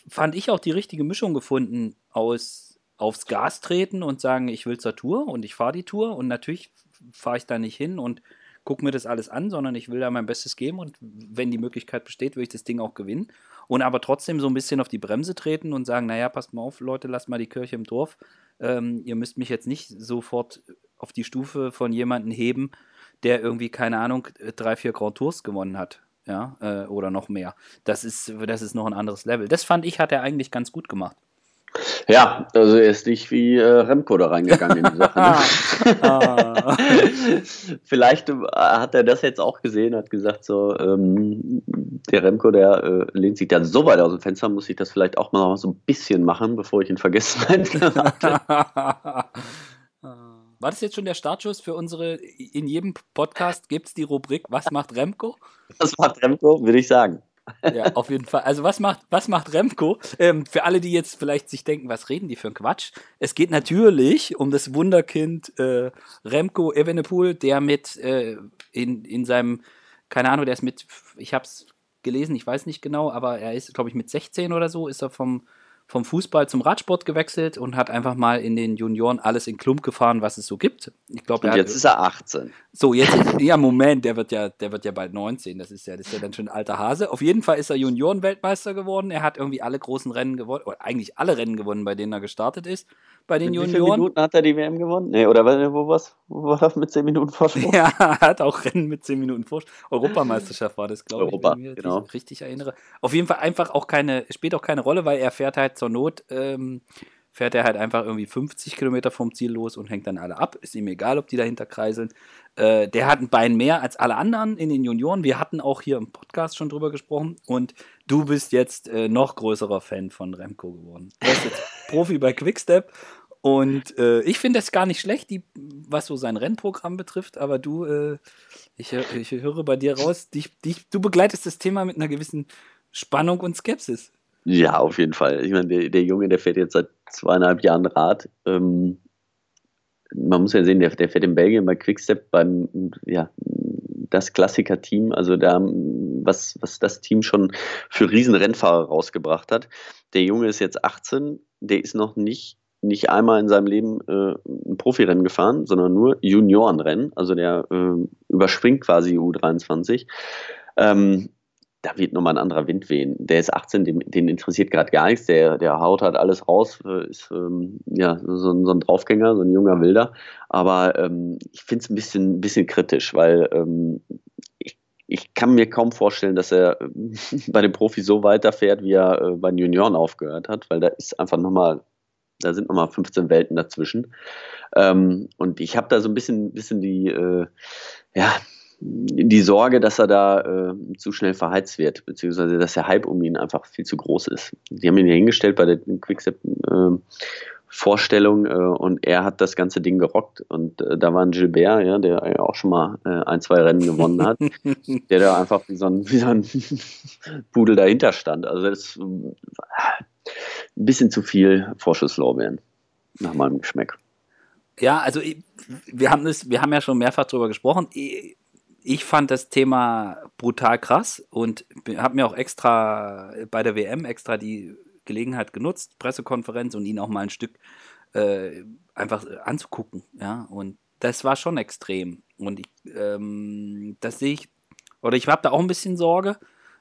fand ich auch die richtige Mischung gefunden aus aufs Gas treten und sagen, ich will zur Tour und ich fahre die Tour und natürlich fahre ich da nicht hin und gucke mir das alles an, sondern ich will da mein Bestes geben und wenn die Möglichkeit besteht, will ich das Ding auch gewinnen und aber trotzdem so ein bisschen auf die Bremse treten und sagen, naja, passt mal auf, Leute, lasst mal die Kirche im Dorf. Ähm, ihr müsst mich jetzt nicht sofort auf die Stufe von jemandem heben, der irgendwie, keine Ahnung, drei, vier Grand Tours gewonnen hat. Ja, äh, oder noch mehr. Das ist, das ist noch ein anderes Level. Das fand ich, hat er eigentlich ganz gut gemacht.
Ja, also er ist nicht wie äh, Remco da reingegangen in die Sache. Ne? Ah. Vielleicht äh, hat er das jetzt auch gesehen, hat gesagt, so, ähm, der Remco, der äh, lehnt sich da so weit aus dem Fenster, muss ich das vielleicht auch mal so ein bisschen machen, bevor ich ihn vergessen
habe. War das jetzt schon der Startschuss für unsere, in jedem Podcast gibt es die Rubrik, was macht Remco?
Was macht Remco, würde ich sagen.
Ja, auf jeden Fall. Also was macht, was macht Remco? Ähm, für alle, die jetzt vielleicht sich denken, was reden die für ein Quatsch? Es geht natürlich um das Wunderkind äh, Remco Evenepoel, der mit äh, in, in seinem, keine Ahnung, der ist mit, ich habe es gelesen, ich weiß nicht genau, aber er ist, glaube ich, mit 16 oder so, ist er vom vom Fußball zum Radsport gewechselt und hat einfach mal in den Junioren alles in Klump gefahren, was es so gibt.
Ich glaube, jetzt hat, ist er 18.
So, jetzt ist, ja Moment, der wird ja, der wird ja bald 19. Das ist ja, das ist ja dann schon ein alter Hase. Auf jeden Fall ist er Junioren-Weltmeister geworden. Er hat irgendwie alle großen Rennen gewonnen, oder eigentlich alle Rennen gewonnen, bei denen er gestartet ist. Bei den Junioren. Wie viele
Minuten hat er die WM gewonnen? Nee, oder wo was? Wo war das mit 10 Minuten Vorsprung?
Ja, er hat auch Rennen mit 10 Minuten Vorsprung. Europameisterschaft war das, glaube
ich, Europa,
wenn ich
mich genau.
richtig erinnere. Auf jeden Fall einfach auch keine, spielt auch keine Rolle, weil er fährt halt zur Not ähm, fährt er halt einfach irgendwie 50 Kilometer vom Ziel los und hängt dann alle ab. Ist ihm egal, ob die dahinter kreiseln. Äh, der hat ein Bein mehr als alle anderen in den Junioren. Wir hatten auch hier im Podcast schon drüber gesprochen. Und du bist jetzt äh, noch größerer Fan von Remco geworden. Du bist jetzt Profi bei Quickstep. Und äh, ich finde das gar nicht schlecht, die, was so sein Rennprogramm betrifft. Aber du, äh, ich, ich höre bei dir raus, dich, dich, du begleitest das Thema mit einer gewissen Spannung und Skepsis.
Ja, auf jeden Fall. Ich meine, der, der Junge, der fährt jetzt seit zweieinhalb Jahren Rad. Ähm, man muss ja sehen, der, der fährt in Belgien bei Quickstep beim, ja, das Klassiker-Team, also da, was, was das Team schon für Riesenrennfahrer rausgebracht hat. Der Junge ist jetzt 18, der ist noch nicht, nicht einmal in seinem Leben äh, ein Profirennen gefahren, sondern nur Juniorenrennen. Also der äh, überspringt quasi U23. Ähm, da wird nochmal ein anderer Wind wehen. Der ist 18, den, den interessiert gerade gar nichts. Der, der haut halt alles raus, äh, ist ähm, ja so, so, ein Draufgänger, so ein junger Wilder. Aber ähm, ich finde es ein bisschen, bisschen kritisch, weil ähm, ich, ich kann mir kaum vorstellen, dass er bei den Profis so weiterfährt, wie er äh, bei den Junioren aufgehört hat, weil da ist einfach nochmal, da sind nochmal 15 Welten dazwischen. Ähm, und ich habe da so ein bisschen, bisschen die, äh, ja, die Sorge, dass er da äh, zu schnell verheizt wird, beziehungsweise dass der Hype um ihn einfach viel zu groß ist. Die haben ihn ja hingestellt bei der Quickstep äh, Vorstellung äh, und er hat das ganze Ding gerockt und äh, da war ein Gilbert, ja, der ja auch schon mal äh, ein, zwei Rennen gewonnen hat, der da einfach wie so ein, wie so ein Pudel dahinter stand. Also das ein bisschen zu viel Vorschusslorbeeren nach meinem Geschmack.
Ja, also wir haben das, wir haben ja schon mehrfach darüber gesprochen ich fand das Thema brutal krass und habe mir auch extra bei der WM extra die Gelegenheit genutzt, Pressekonferenz und ihn auch mal ein Stück äh, einfach anzugucken. Ja, und das war schon extrem. Und ich, ähm, das sehe ich, oder ich habe da auch ein bisschen Sorge,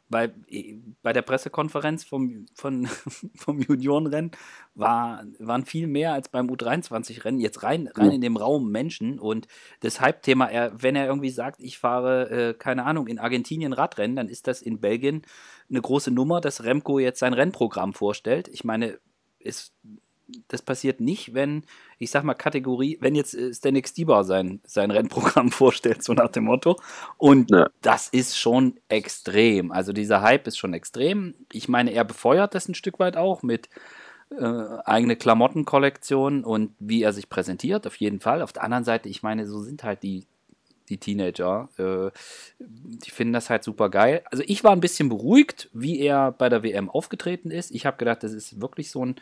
weil äh, bei der Pressekonferenz vom, von, vom Juniorenrennen war, waren viel mehr als beim U23-Rennen jetzt rein, rein in dem Raum Menschen und das Hype-Thema, wenn er irgendwie sagt, ich fahre, äh, keine Ahnung, in Argentinien Radrennen, dann ist das in Belgien eine große Nummer, dass Remco jetzt sein Rennprogramm vorstellt. Ich meine, es das passiert nicht, wenn, ich sag mal, Kategorie, wenn jetzt äh, Stanik Stieber sein, sein Rennprogramm vorstellt, so nach dem Motto. Und ja. das ist schon extrem. Also dieser Hype ist schon extrem. Ich meine, er befeuert das ein Stück weit auch mit äh, eigene Klamottenkollektion und wie er sich präsentiert, auf jeden Fall. Auf der anderen Seite, ich meine, so sind halt die, die Teenager. Äh, die finden das halt super geil. Also ich war ein bisschen beruhigt, wie er bei der WM aufgetreten ist. Ich habe gedacht, das ist wirklich so ein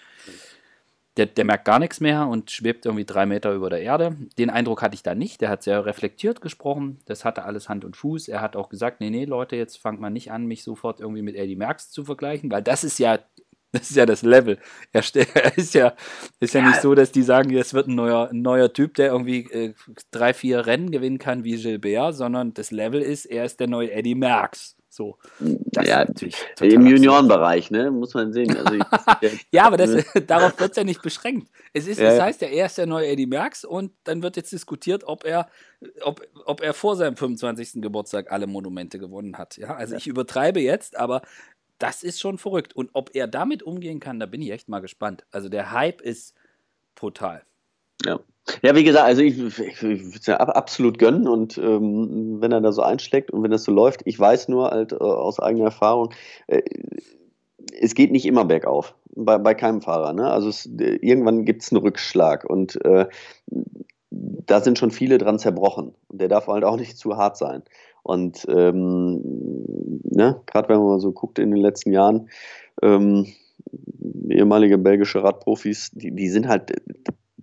der, der merkt gar nichts mehr und schwebt irgendwie drei Meter über der Erde. Den Eindruck hatte ich da nicht. Der hat sehr reflektiert gesprochen. Das hatte alles Hand und Fuß. Er hat auch gesagt, nee, nee, Leute, jetzt fangt mal nicht an, mich sofort irgendwie mit Eddie Merckx zu vergleichen, weil das ist ja das ist ja das Level. Er, ist ja, ist ja, ja, nicht so, dass die sagen, es wird ein neuer, ein neuer Typ, der irgendwie äh, drei, vier Rennen gewinnen kann wie Gilbert, sondern das Level ist, er ist der neue Eddie Merckx. So.
Das ja, im Juniorenbereich, ne? Muss man sehen. Also
ja, aber das, darauf wird es ja nicht beschränkt. Es ist, ja, das heißt ja, er ist der neue Eddie Merckx und dann wird jetzt diskutiert, ob er, ob, ob er vor seinem 25. Geburtstag alle Monumente gewonnen hat. Ja, also ich übertreibe jetzt, aber das ist schon verrückt. Und ob er damit umgehen kann, da bin ich echt mal gespannt. Also der Hype ist brutal.
Ja. Ja, wie gesagt, also ich, ich, würde es ja absolut gönnen und ähm, wenn er da so einschlägt und wenn das so läuft, ich weiß nur halt äh, aus eigener Erfahrung, äh, es geht nicht immer bergauf, bei, bei keinem Fahrer. Ne? Also es, irgendwann gibt es einen Rückschlag und äh, da sind schon viele dran zerbrochen und der darf halt auch nicht zu hart sein. Und ähm, ne, gerade wenn man mal so guckt in den letzten Jahren, ähm, ehemalige belgische Radprofis, die, die sind halt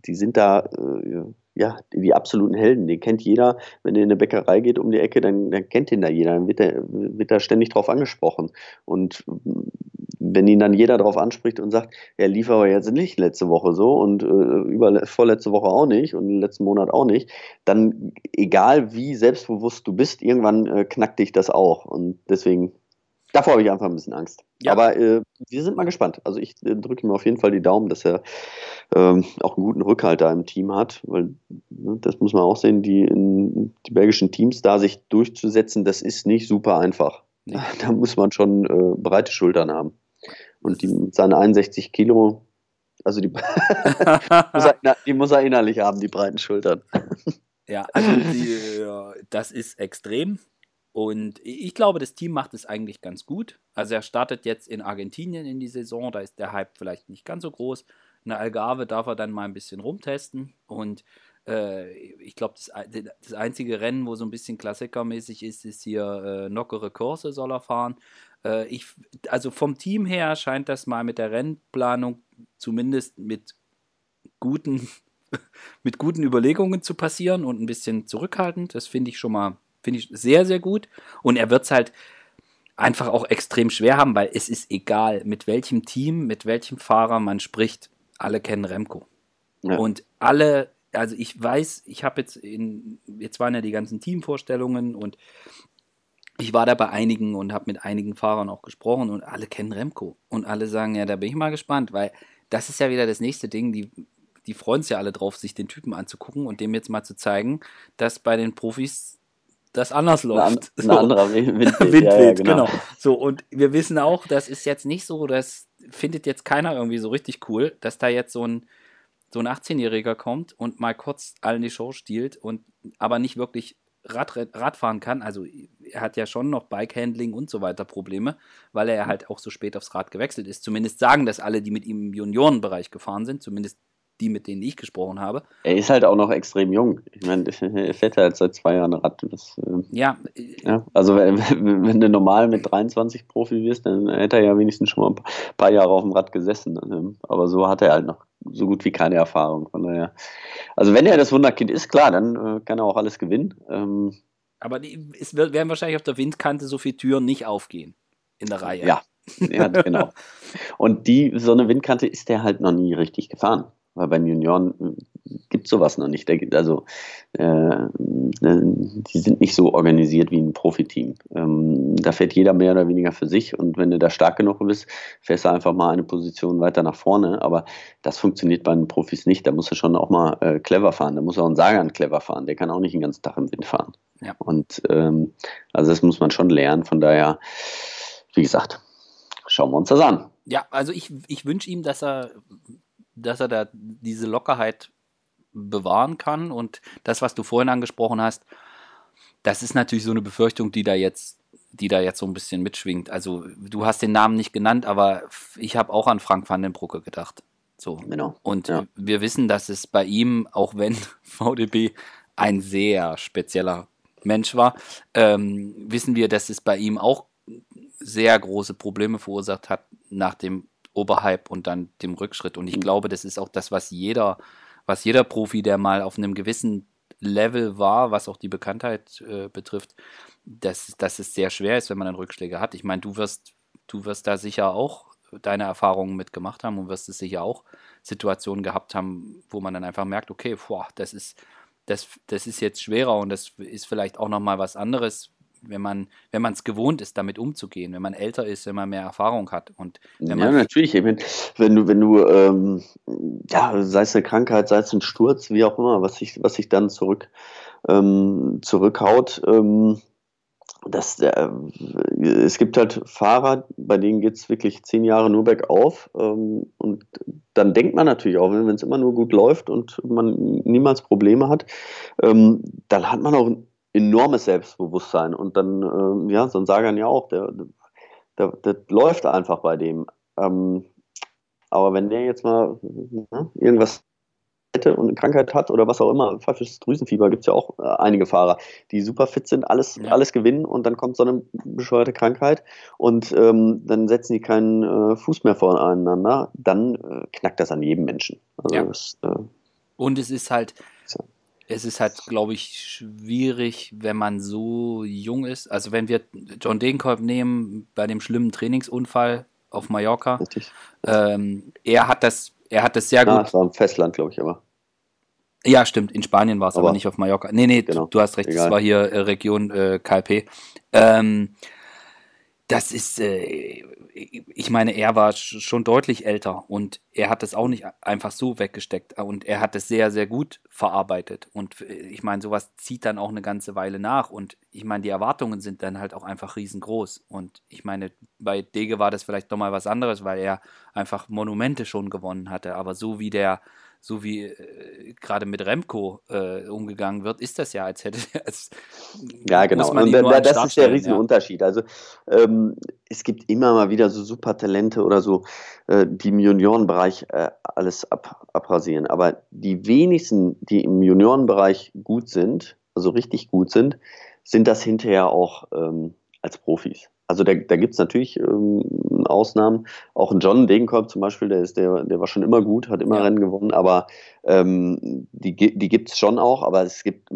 die sind da äh, ja die absoluten Helden. Den kennt jeder. Wenn er in eine Bäckerei geht um die Ecke, dann, dann kennt ihn da jeder. Dann wird, der, wird da ständig drauf angesprochen. Und wenn ihn dann jeder darauf anspricht und sagt, er lief aber jetzt nicht letzte Woche so und äh, über, vorletzte Woche auch nicht und letzten Monat auch nicht, dann egal wie selbstbewusst du bist, irgendwann äh, knackt dich das auch. Und deswegen davor habe ich einfach ein bisschen Angst. Ja. Aber äh, wir sind mal gespannt. Also ich äh, drücke ihm auf jeden Fall die Daumen, dass er ähm, auch einen guten Rückhalt da im Team hat, weil ne, das muss man auch sehen, die, in, die belgischen Teams da sich durchzusetzen, das ist nicht super einfach. Nee. Da muss man schon äh, breite Schultern haben. Und die, mit seinen 61 Kilo, also die, muss er, die muss er innerlich haben, die breiten Schultern.
Ja, also die, das ist extrem. Und ich glaube, das Team macht es eigentlich ganz gut. Also er startet jetzt in Argentinien in die Saison, da ist der Hype vielleicht nicht ganz so groß. In der Algarve darf er dann mal ein bisschen rumtesten. Und äh, ich glaube, das, das, einzige Rennen, wo so ein bisschen klassikermäßig ist, ist hier äh, Nockere Kurse soll er fahren. Äh, ich, also vom Team her scheint das mal mit der Rennplanung zumindest mit guten, mit guten Überlegungen zu passieren und ein bisschen zurückhaltend. Das finde ich schon mal Finde ich sehr, sehr gut. Und er wird es halt einfach auch extrem schwer haben, weil es ist egal, mit welchem Team, mit welchem Fahrer man spricht. Alle kennen Remco. Ja. Und alle, also ich weiß, ich habe jetzt in, jetzt waren ja die ganzen Teamvorstellungen und ich war da bei einigen und habe mit einigen Fahrern auch gesprochen und alle kennen Remco. Und alle sagen, ja, da bin ich mal gespannt, weil das ist ja wieder das nächste Ding, die, die freuen sich ja alle drauf, sich den Typen anzugucken und dem jetzt mal zu zeigen, dass bei den Profis das anders läuft.
Ein, so. anderer Windwind,
Windwind ja, ja, genau. genau. So, und wir wissen auch, das ist jetzt nicht so, das findet jetzt keiner irgendwie so richtig cool, dass da jetzt so ein, so ein 18-Jähriger kommt und mal kurz allen die Show stiehlt und aber nicht wirklich Rad, Radfahren kann. Also er hat ja schon noch Bikehandling und so weiter Probleme, weil er halt auch so spät aufs Rad gewechselt ist. Zumindest sagen das alle, die mit ihm im Juniorenbereich gefahren sind, zumindest die, mit denen ich gesprochen habe.
Er ist halt auch noch extrem jung. Ich meine, er fährt halt seit zwei Jahren Rad. Das,
äh, ja.
ja. Also wenn, wenn, du normal mit 23 Profi wirst, dann hätte er ja wenigstens schon mal ein paar Jahre auf dem Rad gesessen. Ähm, aber so hat er halt noch so gut wie keine Erfahrung. Von daher. Also wenn er das Wunderkind ist, klar, dann äh, kann er auch alles gewinnen. Ähm,
aber es werden wahrscheinlich auf der Windkante so viele Türen nicht aufgehen in der Reihe.
Ja, ja genau. Und die, so eine Windkante ist der halt noch nie richtig gefahren. Weil bei den Junioren äh, gibt es sowas noch nicht. Also äh, äh, die sind nicht so organisiert wie ein Profiteam. Ähm, da fährt jeder mehr oder weniger für sich und wenn du da stark genug bist, fährst du einfach mal eine Position weiter nach vorne. Aber das funktioniert bei den Profis nicht. Da musst du schon auch mal äh, clever fahren. Da muss auch ein Sagan clever fahren. Der kann auch nicht den ganzen Tag im Wind fahren. Ja. Und ähm, also das muss man schon lernen. Von daher, wie gesagt, schauen wir uns das an.
Ja, also ich, ich wünsche ihm, dass er dass er da diese Lockerheit bewahren kann. Und das, was du vorhin angesprochen hast, das ist natürlich so eine Befürchtung, die da jetzt, die da jetzt so ein bisschen mitschwingt. Also du hast den Namen nicht genannt, aber ich habe auch an Frank van den Brucke gedacht. So. Genau. Und ja. wir wissen, dass es bei ihm, auch wenn VDB ein sehr spezieller Mensch war, ähm, wissen wir, dass es bei ihm auch sehr große Probleme verursacht hat nach dem Oberhype und dann dem Rückschritt. Und ich mhm. glaube, das ist auch das, was jeder, was jeder Profi, der mal auf einem gewissen Level war, was auch die Bekanntheit äh, betrifft, dass, dass es sehr schwer ist, wenn man dann Rückschläge hat. Ich meine, du wirst, du wirst da sicher auch deine Erfahrungen mitgemacht haben und wirst es sicher auch Situationen gehabt haben, wo man dann einfach merkt, okay, boah, das ist, das, das ist jetzt schwerer und das ist vielleicht auch nochmal was anderes, wenn man wenn man es gewohnt ist, damit umzugehen, wenn man älter ist, wenn man mehr Erfahrung hat und
ja natürlich, ich meine, wenn du wenn du ähm, ja sei es eine Krankheit, sei es ein Sturz, wie auch immer, was sich was sich dann zurück ähm, zurückhaut. Ähm, das, äh, es gibt halt Fahrer, bei denen geht es wirklich zehn Jahre nur bergauf. Ähm, und dann denkt man natürlich auch, wenn es immer nur gut läuft und man niemals Probleme hat, ähm, dann hat man auch enormes Selbstbewusstsein. Und dann, äh, ja, so ein Sagan ja auch, der, der, der läuft einfach bei dem. Ähm, aber wenn der jetzt mal ne, irgendwas hätte und eine Krankheit hat oder was auch immer, pfeifisches Drüsenfieber gibt es ja auch äh, einige Fahrer, die super fit sind, alles, ja. alles gewinnen und dann kommt so eine bescheuerte Krankheit und ähm, dann setzen die keinen äh, Fuß mehr voreinander, dann äh, knackt das an jedem Menschen.
Also ja. das, äh, und es ist halt, es ist halt, glaube ich, schwierig, wenn man so jung ist. Also wenn wir John Degenkolb nehmen bei dem schlimmen Trainingsunfall auf Mallorca, ähm, er hat das, er hat das sehr gut. Ja,
das war im Festland, glaube ich, aber.
Ja, stimmt. In Spanien war es aber, aber, nicht auf Mallorca. Nee, nee, genau. du, hast recht. Es war hier äh, Region äh, KLP. Ähm, das ist, äh, ich meine, er war schon deutlich älter und er hat das auch nicht einfach so weggesteckt und er hat es sehr, sehr gut verarbeitet. Und äh, ich meine, sowas zieht dann auch eine ganze Weile nach und ich meine, die Erwartungen sind dann halt auch einfach riesengroß. Und ich meine, bei Dege war das vielleicht nochmal was anderes, weil er einfach Monumente schon gewonnen hatte. Aber so wie der so wie äh, gerade mit Remco äh, umgegangen wird, ist das ja, als hätte als
Ja, genau. Und da, das ist der Riesenunterschied. Ja. Also ähm, es gibt immer mal wieder so super Talente oder so, äh, die im Juniorenbereich äh, alles ab, abrasieren. Aber die wenigsten, die im Juniorenbereich gut sind, also richtig gut sind, sind das hinterher auch ähm, als Profis. Also da, da gibt es natürlich ähm, Ausnahmen. Auch ein John Degenkolb zum Beispiel, der ist, der, der war schon immer gut, hat immer ja. Rennen gewonnen, aber ähm, die, die gibt es schon auch, aber es gibt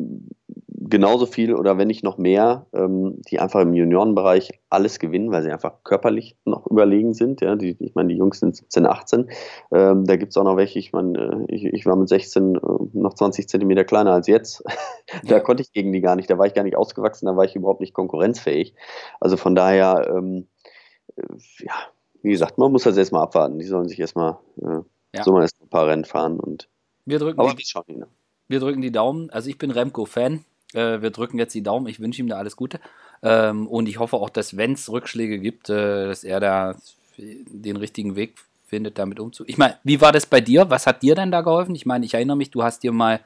genauso viel oder wenn nicht noch mehr, ähm, die einfach im Juniorenbereich alles gewinnen, weil sie einfach körperlich noch überlegen sind. Ja, die, ich meine, die Jungs sind 17, 18. Ähm, da gibt es auch noch welche, ich meine, äh, ich, ich, war mit 16 äh, noch 20 Zentimeter kleiner als jetzt. da konnte ich gegen die gar nicht, da war ich gar nicht ausgewachsen, da war ich überhaupt nicht konkurrenzfähig. Also von daher, ähm, äh, ja, wie gesagt, man muss das erstmal abwarten. Die sollen sich erstmal, äh, ja. so mal ein paar Rennen fahren und
wir drücken, die, wir drücken die Daumen. Also ich bin Remco-Fan. Äh, wir drücken jetzt die Daumen. Ich wünsche ihm da alles Gute. Ähm, und ich hoffe auch, dass wenn es Rückschläge gibt, äh, dass er da den richtigen Weg findet, damit umzugehen. Ich meine, wie war das bei dir? Was hat dir denn da geholfen? Ich meine, ich erinnere mich, du hast dir mal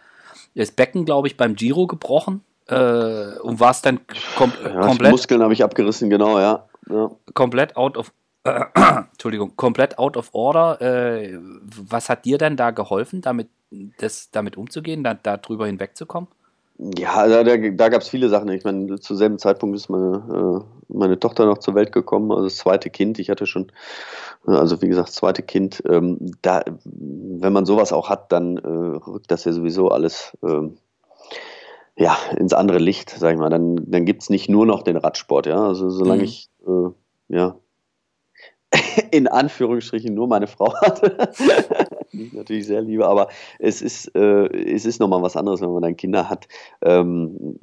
das Becken, glaube ich, beim Giro gebrochen äh, und warst dann kom
ja, komplett. Muskeln habe ich abgerissen, genau, ja. ja.
Komplett out of Entschuldigung, komplett out of order. Äh, was hat dir denn da geholfen, damit, das, damit umzugehen, da, da drüber hinwegzukommen?
Ja, da, da, da gab es viele Sachen. Ich meine, zu selben Zeitpunkt ist meine, äh, meine Tochter noch zur Welt gekommen, also das zweite Kind. Ich hatte schon, also wie gesagt, das zweite Kind. Ähm, da, wenn man sowas auch hat, dann äh, rückt das ja sowieso alles ähm, ja, ins andere Licht, sag ich mal. Dann, dann gibt es nicht nur noch den Radsport, ja. Also solange mhm. ich äh, ja, in Anführungsstrichen nur meine Frau hatte. die ich natürlich sehr liebe, aber es ist, äh, es ist nochmal was anderes, wenn man dann Kinder hat. Ähm,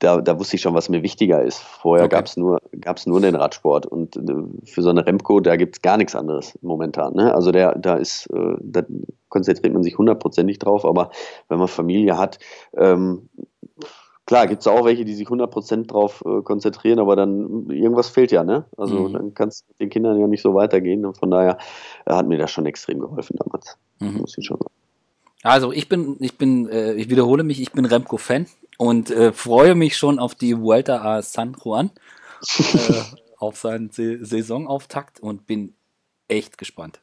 da, da wusste ich schon, was mir wichtiger ist. Vorher okay. gab es nur, gab's nur den Radsport und äh, für so eine Remco, da gibt es gar nichts anderes momentan. Ne? Also der, da ist, äh, da konzentriert man sich hundertprozentig drauf, aber wenn man Familie hat, ähm, Klar, gibt es auch welche, die sich 100% drauf äh, konzentrieren, aber dann irgendwas fehlt ja, ne? Also mhm. dann kann es den Kindern ja nicht so weitergehen. Und von daher äh, hat mir das schon extrem geholfen damals. Mhm. Muss ich schon sagen.
Also ich bin, ich bin, äh, ich wiederhole mich, ich bin Remco-Fan und äh, freue mich schon auf die Vuelta a San Juan, äh, auf seinen Se Saisonauftakt und bin echt gespannt.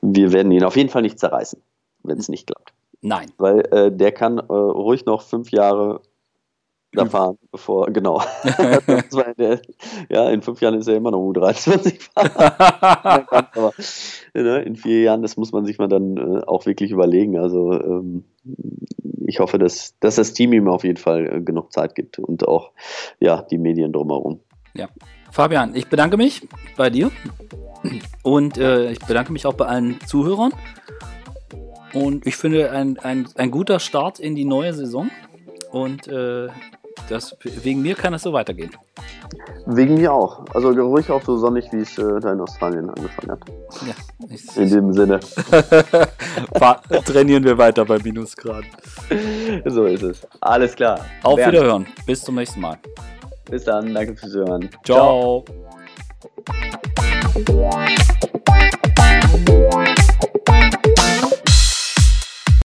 Wir werden ihn auf jeden Fall nicht zerreißen, wenn es nicht klappt.
Nein.
Weil äh, der kann äh, ruhig noch fünf Jahre da fahren, bevor, genau. der, ja, in fünf Jahren ist er immer noch U23 fahrer Aber ne, in vier Jahren, das muss man sich mal dann äh, auch wirklich überlegen. Also ähm, ich hoffe, dass, dass das Team ihm auf jeden Fall äh, genug Zeit gibt und auch ja, die Medien drumherum.
Ja. Fabian, ich bedanke mich bei dir und äh, ich bedanke mich auch bei allen Zuhörern. Und ich finde ein, ein, ein guter Start in die neue Saison. Und äh, das, wegen mir kann es so weitergehen.
Wegen mir auch. Also ruhig auch so sonnig, wie es äh, da in Australien angefangen hat. Ja, in dem Sinne.
Trainieren wir weiter bei Minusgraden.
So ist es. Alles klar.
Auf Bernd. Wiederhören. Bis zum nächsten Mal.
Bis dann. Danke fürs Hören.
Ciao. Ciao.